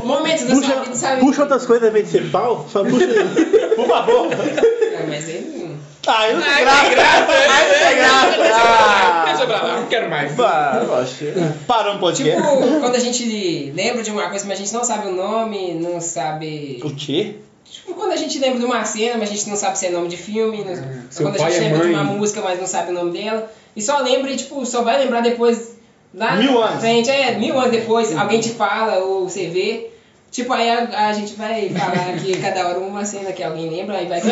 O momento da sua vida, Puxa, sabe? puxa outras coisas em vez de ser pau. Só puxa. Por favor. Ah, mas ele não. Ah, eu não Ai, que graça. graça, Ai, não tem graça. Deixa pra lá, não quero mais. Ah, oxe. Parou um Tipo, podcast. quando a gente lembra de uma coisa, mas a gente não sabe o nome, não sabe. O quê? Tipo, quando a gente lembra de uma cena, mas a gente não sabe se é nome de filme. não- seu Quando a gente é lembra de mãe. uma música, mas não sabe o nome dela. E só lembra e, tipo, só vai lembrar depois. Lá Mil anos. Frente, é, mil anos depois, alguém te fala ou você vê. Tipo, aí a, a gente vai falar aqui cada hora uma cena que alguém lembra, aí vai.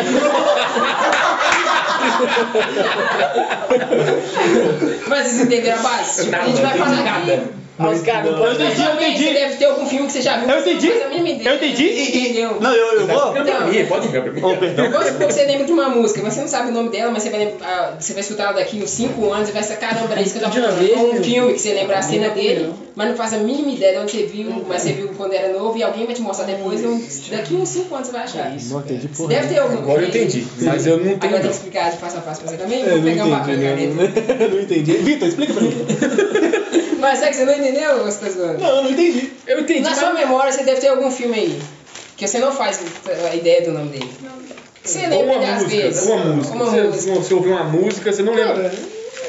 Mas isso entendeu a base? Tipo, a gente vai falar aqui. Os caras não Eu podem. entendi, eu Você entendi. deve ter algum filme que você já viu. Eu mas entendi. Não. Eu entendi e. e-? Não, eu, eu vou. Pra mim, pode ficar pra mim. Ô, perdão. Vamos supor que você lembra de uma música, mas você não sabe o nome dela, mas você vai, lembrar, ah, você vai escutar ela daqui uns 5 anos e vai ser caramba, era isso que eu tava De uma falando. um filme que você lembra a cena dele, mas não faz a mínima ideia de onde você viu, mas você viu quando era novo e alguém vai te mostrar depois, daqui uns 5 anos você vai achar. Não entendi porra. Deve ter algum. Agora eu entendi, mas eu não Agora tenho. tem que explicar de passo a passo pra você também? É, Vou não pegar um e caneta. né? Não entendi. Vitor, explica pra mim. Mas é que você não entendeu as coisas? Não, não entendi. Eu entendi. Na mas- sua memória você deve ter algum filme aí, que você não faz a ideia do nome dele. Você Ou lembra uma às música, vezes. uma música. Uma Você, música. você ouviu uma música, você não lembra. Cara,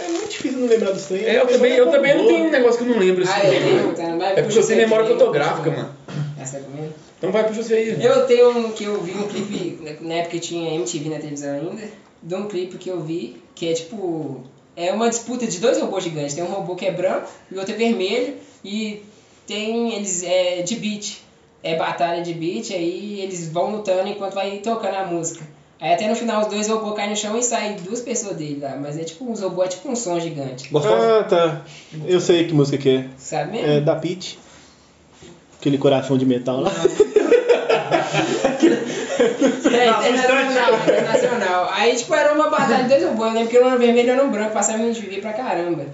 é muito difícil não lembrar dos trem. É, eu também, eu também não tenho um negócio que eu não lembro assim. Ah, eu tenho, tá? Mas É porque puxa você tem memória né? fotográfica, mano. Essa é comigo? Então vai puxar você aí. Eu tenho um que eu vi um clipe, na época que tinha MTV na televisão ainda, de um clipe que eu vi, que é tipo. É uma disputa de dois robôs gigantes. Tem um robô que é branco e o outro é vermelho. E tem eles é de beat. É batalha de beat, aí eles vão lutando enquanto vai tocando a música. Aí até no final os dois robôs caem no chão e saem duas pessoas dele lá. Mas é tipo uns robôs, é tipo um som gigante. Ah, tá. Eu sei que música que é. Sabe mesmo? É da Peach. Aquele coração de metal lá. É internacional, internacional. Aí, tipo, era uma batalha de dois robôs. Eu lembro que eu era vermelho e eu era um branco, passava em TV pra caramba.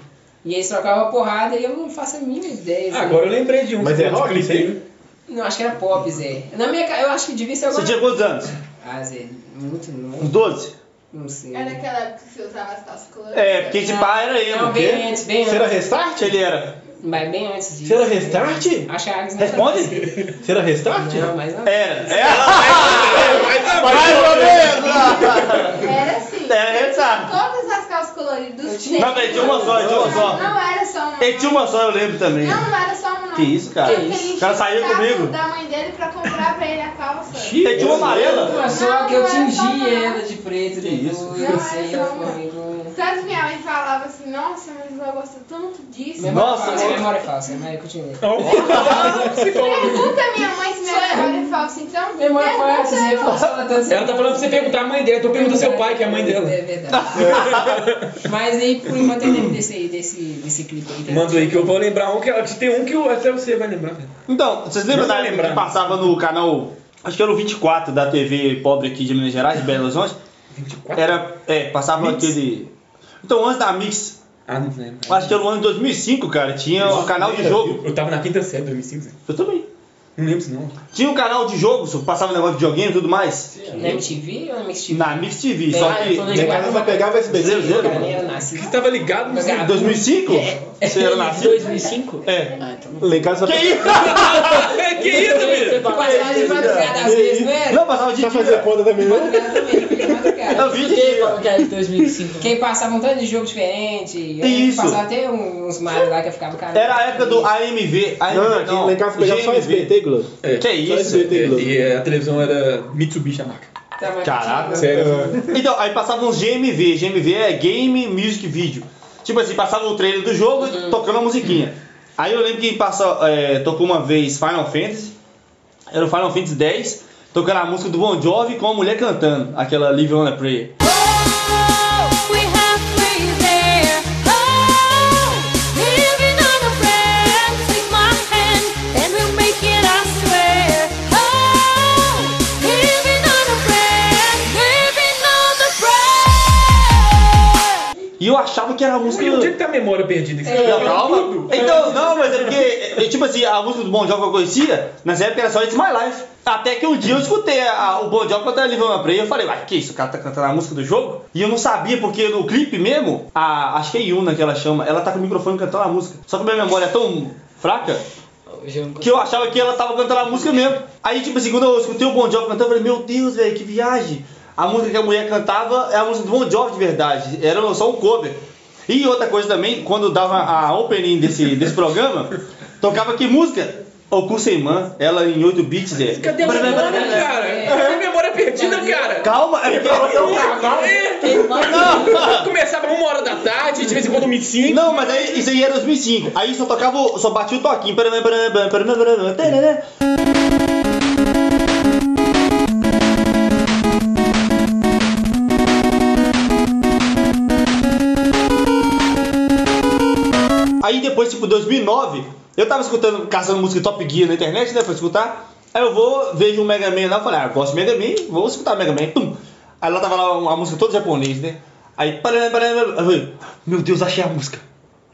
E eles trocavam porrada e eu não faço a mínima ideia. assim. Agora eu lembrei de um. Mas é de rock isso aí? Não, acho que era pop, Zé. Na minha ca- eu acho que devia ser Você tinha quantos anos? Ah, Zé, muito Uns novo. 12? Não sei. É naquela época que você usava as calças coloridas. É, porque esse pai era eu. Não, quê? bem antes, bem Você era antes. restart? Ele era. Mas bem antes disso. Você era restart? Acho que a Agnes não Responde? Era restart? Não, mas não. Era. Era. Mais ou menos. Era assim. Era restart. Todas as Eu tinha- Não, mas tinha uma só, tinha uma só. Não era só uma. Ele tinha uma só, eu lembro também. Não, não era só uma, Que isso, cara? Que ele O cara saiu comigo. da mãe dele pra comprar pra ele a calça. Tem tinha uma amarela? Uma só que eu tingi ela de preto Que isso? Eu sei, ela amigo. Tanto minha mãe falava assim, nossa, mas eu gosto tanto disso. Memória Nossa, falsa, memória falsa, mas continua. Pergunta a minha mãe se minha memória é falsa, então. Memória falsa, você ela tanto. Ela tá falando pra você perguntar a mãe dela, então pergunta seu pai, que é a mãe dela. É verdade. Mas aí, por enquanto, eu lembro desse, desse, desse clipe aí. Manda aí que eu vou lembrar um que que tem um que até você vai lembrar. velho. Então, vocês lembram da época lembrar. que passava no canal, acho que era o 24 da TV pobre aqui de Minas Gerais, de Belo Horizonte? 24? Era, é, passava Mix? aquele... Então, antes da Mix, Ah, não lembro. acho que era o ano de 2005, cara, tinha o canal de jogo. Eu tava na quinta série, 2005. Eu também. Não lembro isso não. Tinha um canal de jogo, só passava negócio de videogame e tudo mais. Na MTV ou na Mix TV? Na Mix TV, só que... Minha casa só pegava SBT. Zero, zero. Você tava ligado no Jogava. 2005? Você era nascido? 2005? É. Ah, então. Lá em casa só Que isso? que isso, filho? Passava de madrugada às vezes, não era? Não, passava de fazer dia. conta irmã. Madrugada também, madrugada. Eu vi de como que era de 2005. Quem passava um tanto de jogo diferente. eu Isso. Passava até uns Mario lá que eu ficava cara. Era a época do AMV. AMV Não, aqui lá em casa pegava só. SBT, Globo. É. Que Só isso? É, Globo. e a televisão era Mitsubishi a marca. Tava Caraca. Sério. Então, aí passava uns GMV. GMV é Game Music Video. Tipo assim, passava o trailer do jogo Uhum. tocando a musiquinha. Aí eu lembro que passa, é, tocou uma vez Final Fantasy. Era o Final Fantasy X. Tocando a música do Bon Jovi com a mulher cantando. Aquela Live on a Prayer. Achava que era a música. Onde é que tá a memória perdida? Que tá calma. tudo? Então, não, mas é porque, é, tipo assim, a música do Bon Jovi que eu conhecia, nessa época era só It's My Life. Até que um dia eu escutei a- a- o Bon Jovi cantando Live on a Prayer e eu falei, uai, que isso, o cara tá cantando a música do jogo? E eu não sabia, porque no clipe mesmo, a, acho que é Yuna que ela chama, ela tá com o microfone cantando a música. Só que minha memória é tão fraca que eu achava que ela tava cantando a música mesmo. Aí, tipo assim, quando eu escutei o Bon Jovi cantando, eu falei, meu Deus, velho, que viagem. A música que a mulher cantava é a música do Bon Jovi de verdade, era só um cover. E outra coisa também, quando dava a opening desse, desse programa, tocava que música? O Kuseman, ela em 8 bits, é. Cadê a memória, cara? Cadê a memória perdida, cara? Calma, é porque eu É. Começava uma hora da tarde, de vez em quando 2005. Não, mas aí, isso aí era 2005. Aí só tocava, só batia o toquinho. Aí depois, tipo, 2009, eu tava escutando, caçando música Top Gear na internet, né, pra escutar. Aí eu vou, vejo um Mega Man lá, eu falei, ah, eu gosto de Mega Man, vou escutar Mega Man. Pum. Aí lá tava lá uma música toda japonês, né? Aí, paranã, paranã. eu falei, meu Deus, achei a música.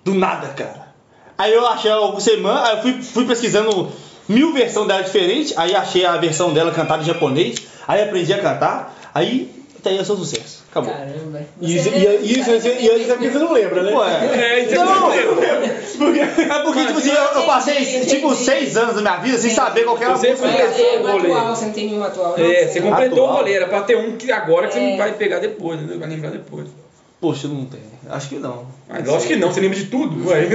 Do nada, cara. Aí eu achei o Seman, aí eu fui, fui pesquisando mil versões dela diferentes, aí achei a versão dela cantada em japonês, aí aprendi a cantar, aí até aí é seu sucesso. Acabou. Caramba. E isso, e, e isso, e isso é porque você não lembra, né? Pô, é. É, é Não, muito é porque, tipo assim, eu, eu passei, tipo, seis anos da minha vida sem saber qual que era a Você música. foi- É, o é rolê. atual, você não tem nenhum atual. não? É, você completou Atual. o rolê, era pra ter um que agora que você É. não vai pegar depois, né? vai lembrar depois. Poxa, não tem. Acho que não. Mas lógico que não, você lembra de tudo. Ué.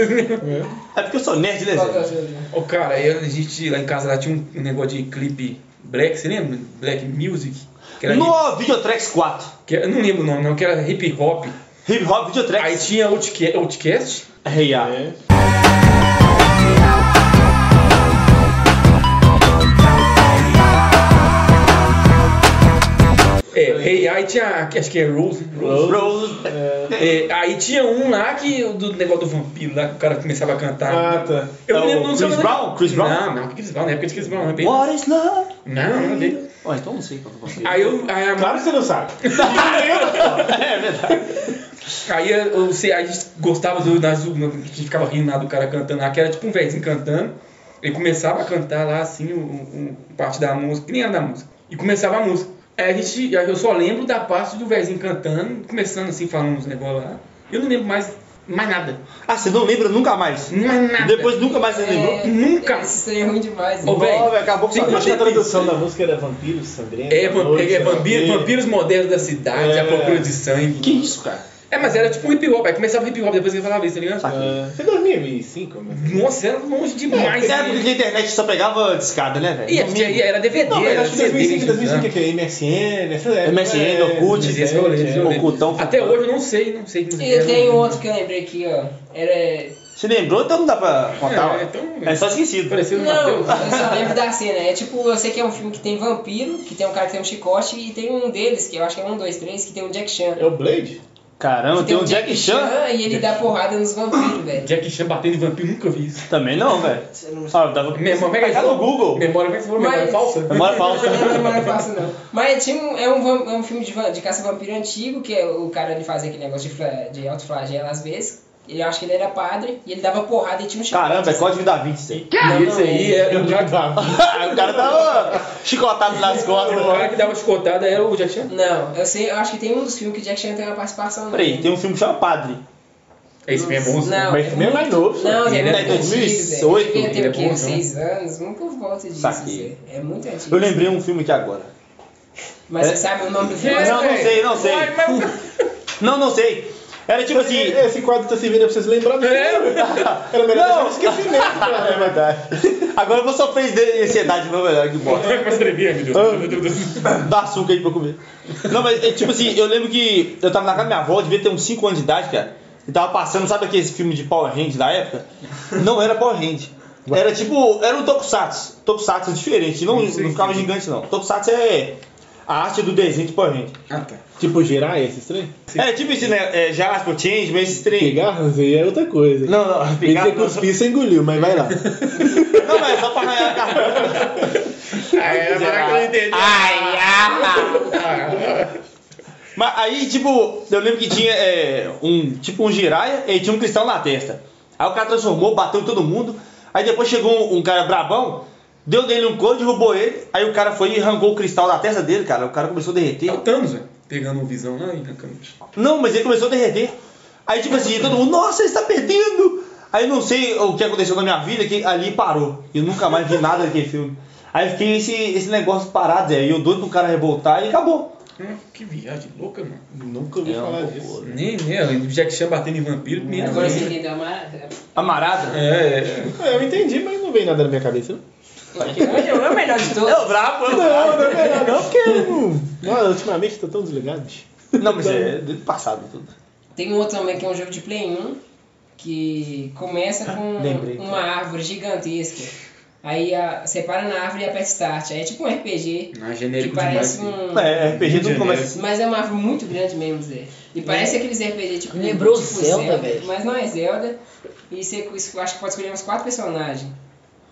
É porque eu sou nerd, né, é? Ô cara, aí a gente lá em casa lá tinha um, um negócio de clipe black, você lembra? Black Music? Que era No Videotracks 4. que não lembro o nome, não, que era hip hop. Hip Hop Aí Videotracks. tinha Outca- Outcast. Hey, ya. É. É, hey, aí tinha, acho que é Rose. Rose. Rose. É, aí tinha um lá que, do negócio do vampiro lá, que o cara começava a cantar. Ah, tá. Eu É não lembro não Chris. Brown? Chris Brown? Não, não, Chris Brown, na época de Chris Brown, não é bem. What is love? Não, não é bem. Ó, então não sei qual que eu vou Aí eu. Aí a Claro que você não sabe. É verdade. Aí eu, sei, a gente gostava do, das, do- a gente ficava rindo lá do cara cantando lá, que era tipo um velhinho cantando. Ele começava a cantar lá assim, o, o- parte da música, que nem era da música. E começava a música. Aí a gente, aí eu só lembro da parte do velhinho cantando, começando assim, falando uns negócios lá. Eu não lembro mais, mais nada. Ah, você não lembra nunca mais? Mais nada. Depois nunca mais você lembrou? É, Nunca. Esse trem é ruim demais. Ô, velho. Acabou com a tradução da música era Vampiros Sangrentos. É, é vampiro, Vampiro. vampiros modernos da cidade, É. a procura de sangue. Que isso, cara? É, mas era tipo um hip hop. Aí começava o hip hop depois que ele falava isso, tá ligado? Ah, Foi 2005, mas... Nossa, era longe demais. Mas era né? porque a internet só pegava discada, né, velho? E tinha- e era DVD, Não, mas era acho que CD. 2005, 2005 né? é que é MSN, essa época. MSN, é, Orkut, Esse rolê, esse rolê. Ocutão. Até hoje eu não sei, não sei. Não E eu tenho outro que eu lembrei aqui, ó. Era. Você lembrou? Então não dá pra contar, É, então- É só esquecido. Pareceu no Não, eu só lembro da cena. É tipo, eu sei que é um filme que tem vampiro, que tem um cara que tem um chicote, e tem um deles, que eu acho que é um, dois, três, que tem um Jack Chan. É o Blade? Caramba, Que tem um Jack Chan? e ele dá porrada nos vampiros, velho. Jack Chan batendo em vampiro, nunca vi isso. Também não, velho. Ah, dava... Memória, é Tá no? Google. Memória, como é que você falou? Memória Mas- falsa? Memória falsa. Não, não é memória falsa, não. Mas tinha um, é, um, é um filme de, de caça-vampiro antigo, que é o cara ele fazia aquele negócio de, de autoflagelo às vezes. Ele acho que ele era padre e ele dava porrada e tinha um chicote. Caramba, é código da Vinci. isso aí. Não, Isso aí é. Eu já tava. o cara tava chicotado nas costas. O cara que dava chicotada era o Jack Chan? Não, eu sei, eu acho que tem um dos filmes que Jack Chan tem uma participação. Peraí, não. tem um filme que chama Padre. Esse filme é bom. Não, Mas esse filme é mais novo. Não, Ele é é muito 2008, antigo, velho. ele é tem o quê? não? Seis anos? Nunca volta disso. Saquei. É muito antigo. Eu lembrei um filme aqui agora. Mas É. você sabe o nome do filme? É, Não, não sei, não sei. Não, não sei. Era tipo assim. Esse quadro tá servindo pra vocês lembrarem do É. Era melhor Não. não. esquecimento, cara. É verdade. Agora eu vou sofrer de ansiedade, meu melhor que bosta. Como é que você meu Deus? Meu Deus. Dá açúcar aí pra comer. Não, mas é tipo assim, eu lembro que eu tava na casa da minha avó, devia ter uns 5 anos de idade, cara. E tava passando, sabe aquele filme de Power Rangers da época? Não era Power Rangers. Era tipo, era um Tokusatsu. Tokusatsu diferente, não, não ficava gigante não. Tokusatsu é a arte do desenho de Power Rangers. Ah, tá. Tipo, girar esses trem? É tipo esse, né? É, Jasper, Change, mas esse trem. Aí é outra coisa. Não, não, Ele pegar. Não, cuspir, você engoliu, mas vai lá. não, mas é só pra arranhar a carteira. Aí era para que eu entendi. Ai, ah. Mas aí, tipo, eu lembro que tinha é, um tipo um giraia e tinha um cristal na testa. Aí o cara transformou, bateu em todo mundo. Aí depois chegou um, um cara brabão, deu nele um couro, derrubou ele. Aí o cara foi e arrancou o cristal da testa dele, cara. O cara começou a derreter. É o Thanos, velho. Pegando um visão lá e arrancando. Não, mas ele começou a derreter. Aí, tipo assim, todo mundo, nossa, ele está perdendo. Aí não sei o que aconteceu na minha vida, que ali parou. Eu nunca mais vi nada daquele filme. Aí fiquei esse, esse negócio parado, Zé. E eu doido pro cara revoltar e acabou. Hum, que viagem louca, mano. Nunca ouvi É, falar disso. Nem, nem, o Jack Chan batendo em vampiro, Agora você entendeu a marada? Amarada? É, é. É, eu entendi, mas não veio nada na minha cabeça, não. Não é o melhor de todos. É o brabo, é o Não, brabo. não é melhor não, porque não... Ultimamente tá tão desligado, bicho. Não, mas é do passado tudo. Tem um outro também que é um jogo de Play 1 que começa com lembrei. uma árvore gigantesca. Aí a, você para na árvore e aperta start. Aí é tipo um RPG. Ah, Que genérico parece demais. um. É, RPG Genérico. começa. Mas é uma árvore muito grande mesmo, Zé. E parece aqueles RPG tipo. Lembrou tipo Zelda, velho. Mas não é Zelda. E você eu acho que pode escolher uns quatro personagens.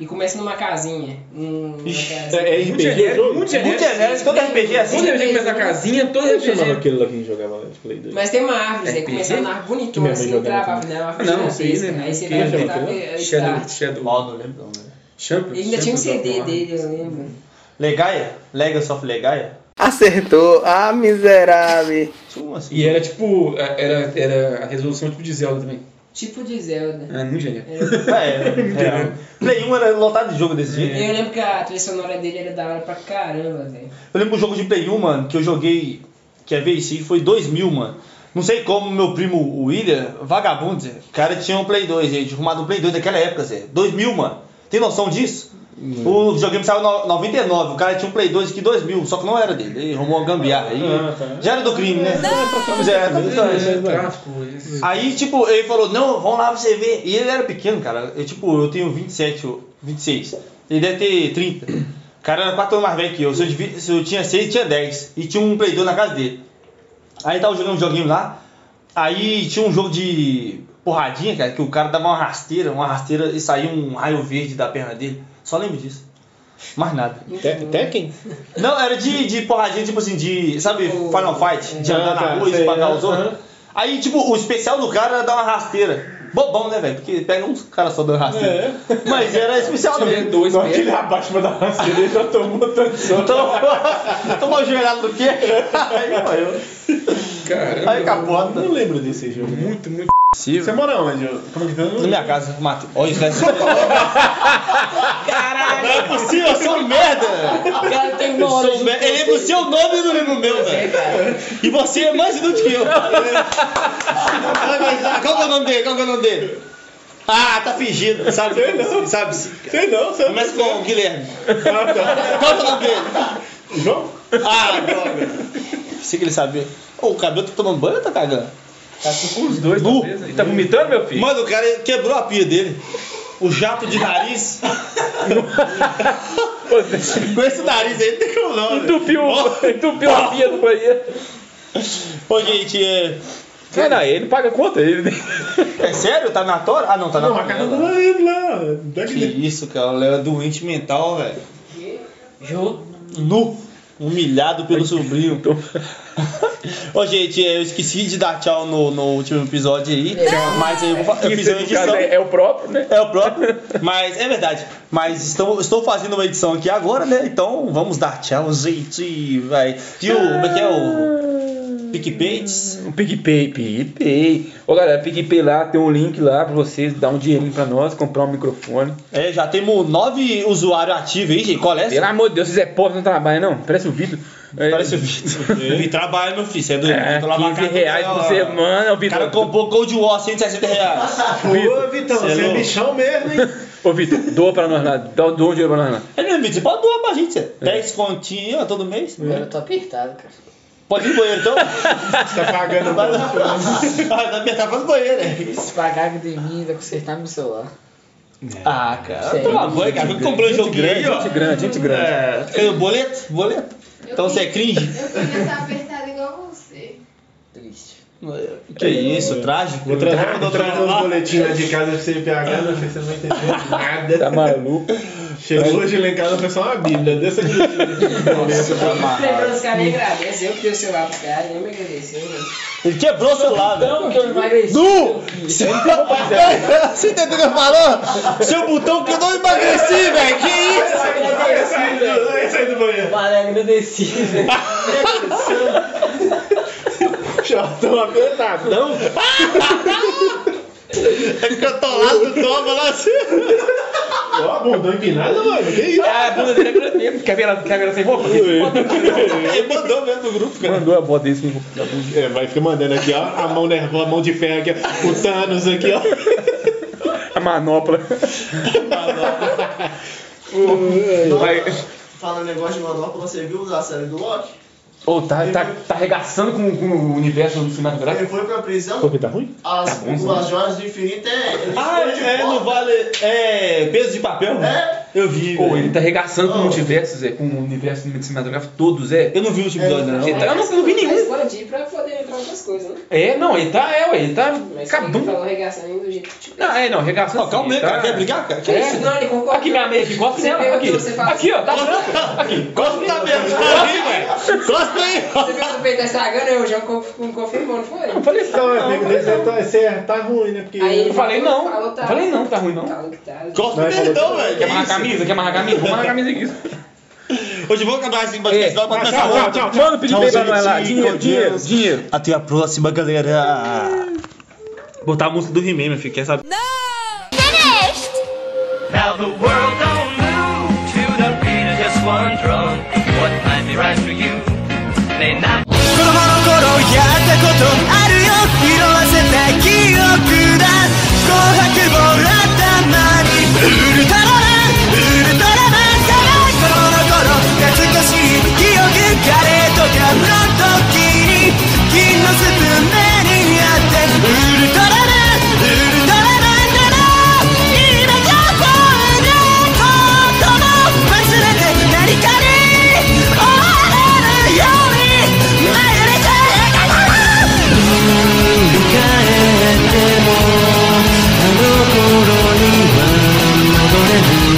E começa numa casinha. Num, casinha. É, é Muito RPG genérico, muito É muito genérico. todo RPG é assim. Todo RPG começa na casinha, todo Como chamava RPG. aquele lá que a gente jogava lá de Play 2? Mas tem uma árvore. RPG? Começando na árvore bonitona, assim, jogava travava, né? Uma árvore Não, sei, gigantesca. né? Aí você vai e Shadow. Shadow. Ó, não lembro não, né? Champions. Ainda tinha um CD dele, eu lembro. Legaia? Legacy of Legaia? Acertou. Ah, miserável. Como assim? E era tipo, era, era a resolução tipo de Zelda também. Tipo de Zelda. Ah, muito genial. É, é. Play 1 era lotado de jogo desse jeito. E eu lembro que a trilha sonora dele era da hora pra caramba, velho. Eu lembro um jogo de Play 1, mano, que eu joguei, quer ver isso? Foi 2000, mano. Não sei como meu primo o William, vagabundo, Zé. O cara tinha um Play 2, ele tinha arrumado um Play 2 daquela época, Zé. 2000, mano. Tem noção disso? O videogame saiu em 99, o cara tinha um Play 2 aqui 2000, só que não era dele. Ele arrumou uma gambiarra aí. Ah, tá. Já era do crime, né? É, É. Aí, tipo, ele falou, não, vamos lá pra você ver. E ele era pequeno, cara. Eu, tipo, eu tenho 27, ou 26. Ele deve ter 30. O cara era 4 anos mais velho que eu. Se eu, devia- se eu tinha 6, ele tinha 10. E tinha um Play 2 na casa dele. Aí tava jogando um joguinho lá. Aí tinha um jogo de porradinha, cara, que o cara dava uma rasteira, uma rasteira e saía um raio verde da perna dele. Só lembro disso. Mais nada. Te- Tekken? Não, era de, de porradinha, tipo assim, de. Sabe, Final Fight? De andar Ah, tá, na rua e sei, espacar os aham. outros. Aí, tipo, o especial do cara era dar uma rasteira. Bobão, né, velho? Porque pega uns caras só dando rasteira. É. Mas era especial Tinha dele. dois Só que ele metros. abaixa pra dar uma rasteira e já tomou tanto som. Tomou, tomou o joelhado do quê? Aí morreu. Caramba. Aí capota. Não lembro desse jogo. Muito, muito. Você mora onde? Como que tá? Na minha casa, Matheus. Olha isso, né? Caralho! Não é possível, eu sou um merda. Cara, tem uma hora um merda. Ele lembra o seu nome e não lembra o meu, velho. E você é mais inútil que eu. Qual que é o nome dele? Qual que é o nome dele? Ah, tá fingindo. Sabe? Sei não. Sabe? Sei não, sei Começa com o Guilherme. Ah, tá. Qual que é o nome dele? João? Ah, droga. Sei que ele sabia. Ô, o cabelo tá tomando banho ou tá cagando? Tá com os dois, talvez. Ele tá vomitando, meu filho? Mano, o cara quebrou a pia dele. O jato de nariz. Com esse nariz aí não tem como não. velho. Entupiu, entupiu a pia do banheiro. Ô, gente, é. É, não, ele paga conta, ele. É sério? Tá na tora? Ah, não, tá na Não, a casa do marido lá. Dá Que isso, cara. O Léo é doente mental, velho. Ju, Nu. Humilhado pelo sobrinho. Ô, gente, eu esqueci de dar tchau no, no último episódio aí. Mas eu, vou eu fiz uma edição. é, é o próprio, né? É o próprio, mas é verdade. Mas estou, estou fazendo uma edição aqui agora, né? Então vamos dar tchau, gente. Vai. E o. Como é que é o. PicPay? O PicPay, PicPay. Ô galera, PicPay lá, tem um link lá pra vocês dar um dinheirinho pra nós, comprar um microfone. É, já temos nove usuários ativos aí, gente. Qual é? Pelo amor de Deus, vocês é pobre, não trabalha não. Parece o Vitor. É, Parece o Vitor. Vi trabalho, meu filho. Você é doido. É, lá pra 15 cá, reais por semana, o O Vitor. cara comprou Gold War 160 reais. Ô, Vitão, Cê é você é louco. bichão mesmo, hein? Ô Vitor, doa pra nós lá, dá doa um dinheiro pra nós lá. É mesmo, Vitor. Você pode doar pra gente, Cê. 10 continhos ó, todo mês. agora eu tô apertado, cara. Pode ir no banheiro, então. Você tá pagando Vai lá. Ah, vai apertar pra no banheiro, né? Se pagar a academia, ainda consertar meu celular. Ah, cara. Toma banho, cara. Comprou um joguinho aí, ó. Gente grande, gente grande. É, o boleto? Boleto? Então você é cringe? Eu queria estar apertada igual você. Triste. Que isso, trágico. Vou trazer, Não vou trazer trabalho uns lá. boletins lá de casa pra você PH, meu filho, você não vai entender nada. Tá maluco? Chegou hoje lá em casa, foi só uma bíblia dessa aqui. Lembrando, os caras nem agradecem. Eu que dei o celular pro cara, nem me agradeceu. Né? Ele quebrou o celular, velho. Não, que eu emagreci. Du! Você você entendeu o que eu falou? Seu botão que eu não emagreci, velho. Que isso? Sai do banheiro. Para agradecido. Shortão apertadão. É que eu tô lá do toma lá assim. Ó, bundão empinado, mano. Que isso? Ah, a bunda dele é grande mesmo. Quer ver ela, quer ver ela sem roupa? Ele mandou mesmo no grupo, cara. Mandou a bota desse sem roupa. da. É, vai ficar mandando aqui, ó. A mão nervosa, a mão de ferro aqui, ó. O Thanos aqui, ó. A manopla. Vai. Falando negócio de manopla, você viu a série do Loki? Ô, tá, tá, tá arregaçando com, com o universo Ele cinematográfico. foi pra prisão, Por que tá ruim? as, as joias do infinito é. Ele Ah, é, não vale. É. Peso de papel? É. Eu vi. Pô, ele tá arregaçando com o Oh. multiverso, Zé, com o universo cinematográfico todo, Zé. Eu não vi o último episódio, não. Ele tá- eu não, não vi nenhum. expandir pra poder entrar outras coisas, né? É, não, ele tá, é, ué, ele tá Mas ele acabando. falou arregaçando do jeito que. Não, é, não, arregaçando. Ó, calma aí, assim, cara. tá- Quer brigar, cara? Que É. isso? Não, ele concordou. Aqui minha meia, aqui, gosta Você dela. Aqui, você fala aqui, ó, tá branca. Aqui, Gosta da mesmo. aí, velho. Gosta aí. Você viu que o peito tá estragando, eu já conf- confirmou, não foi? Eu falei assim, Não, não, amigo desse tá, é- tá ruim, né? Porque. Eu falei não. tá. Falei não, tá ruim não. Tá. Gosta Vai, dele, não, velho. Quer Que amarrar a camisa? Quer amarrar a camisa? Vamos amarrar a camisa aqui. Hoje vamos acabar esse podcast. Vamos começar outro. Tchau, tchau. Manda pedir beijo pra ela. Dinheiro, dinheiro, dinheiro. Até a próxima, galera. Botar a música do He-Man, meu filho. Quer saber? Não! Finished! Now the world don't move to the beat of just one drum. What might be right for you may not. 子供の頃やったことあるよ色あせた記憶だ紅白もらったまにウルトラレートがの時に金のスプーン目にあってウルトラマンウルトラマンだろ今がこォールことも忘れて何かに追われるように前に出かかる振り返ってもあの頃には戻れない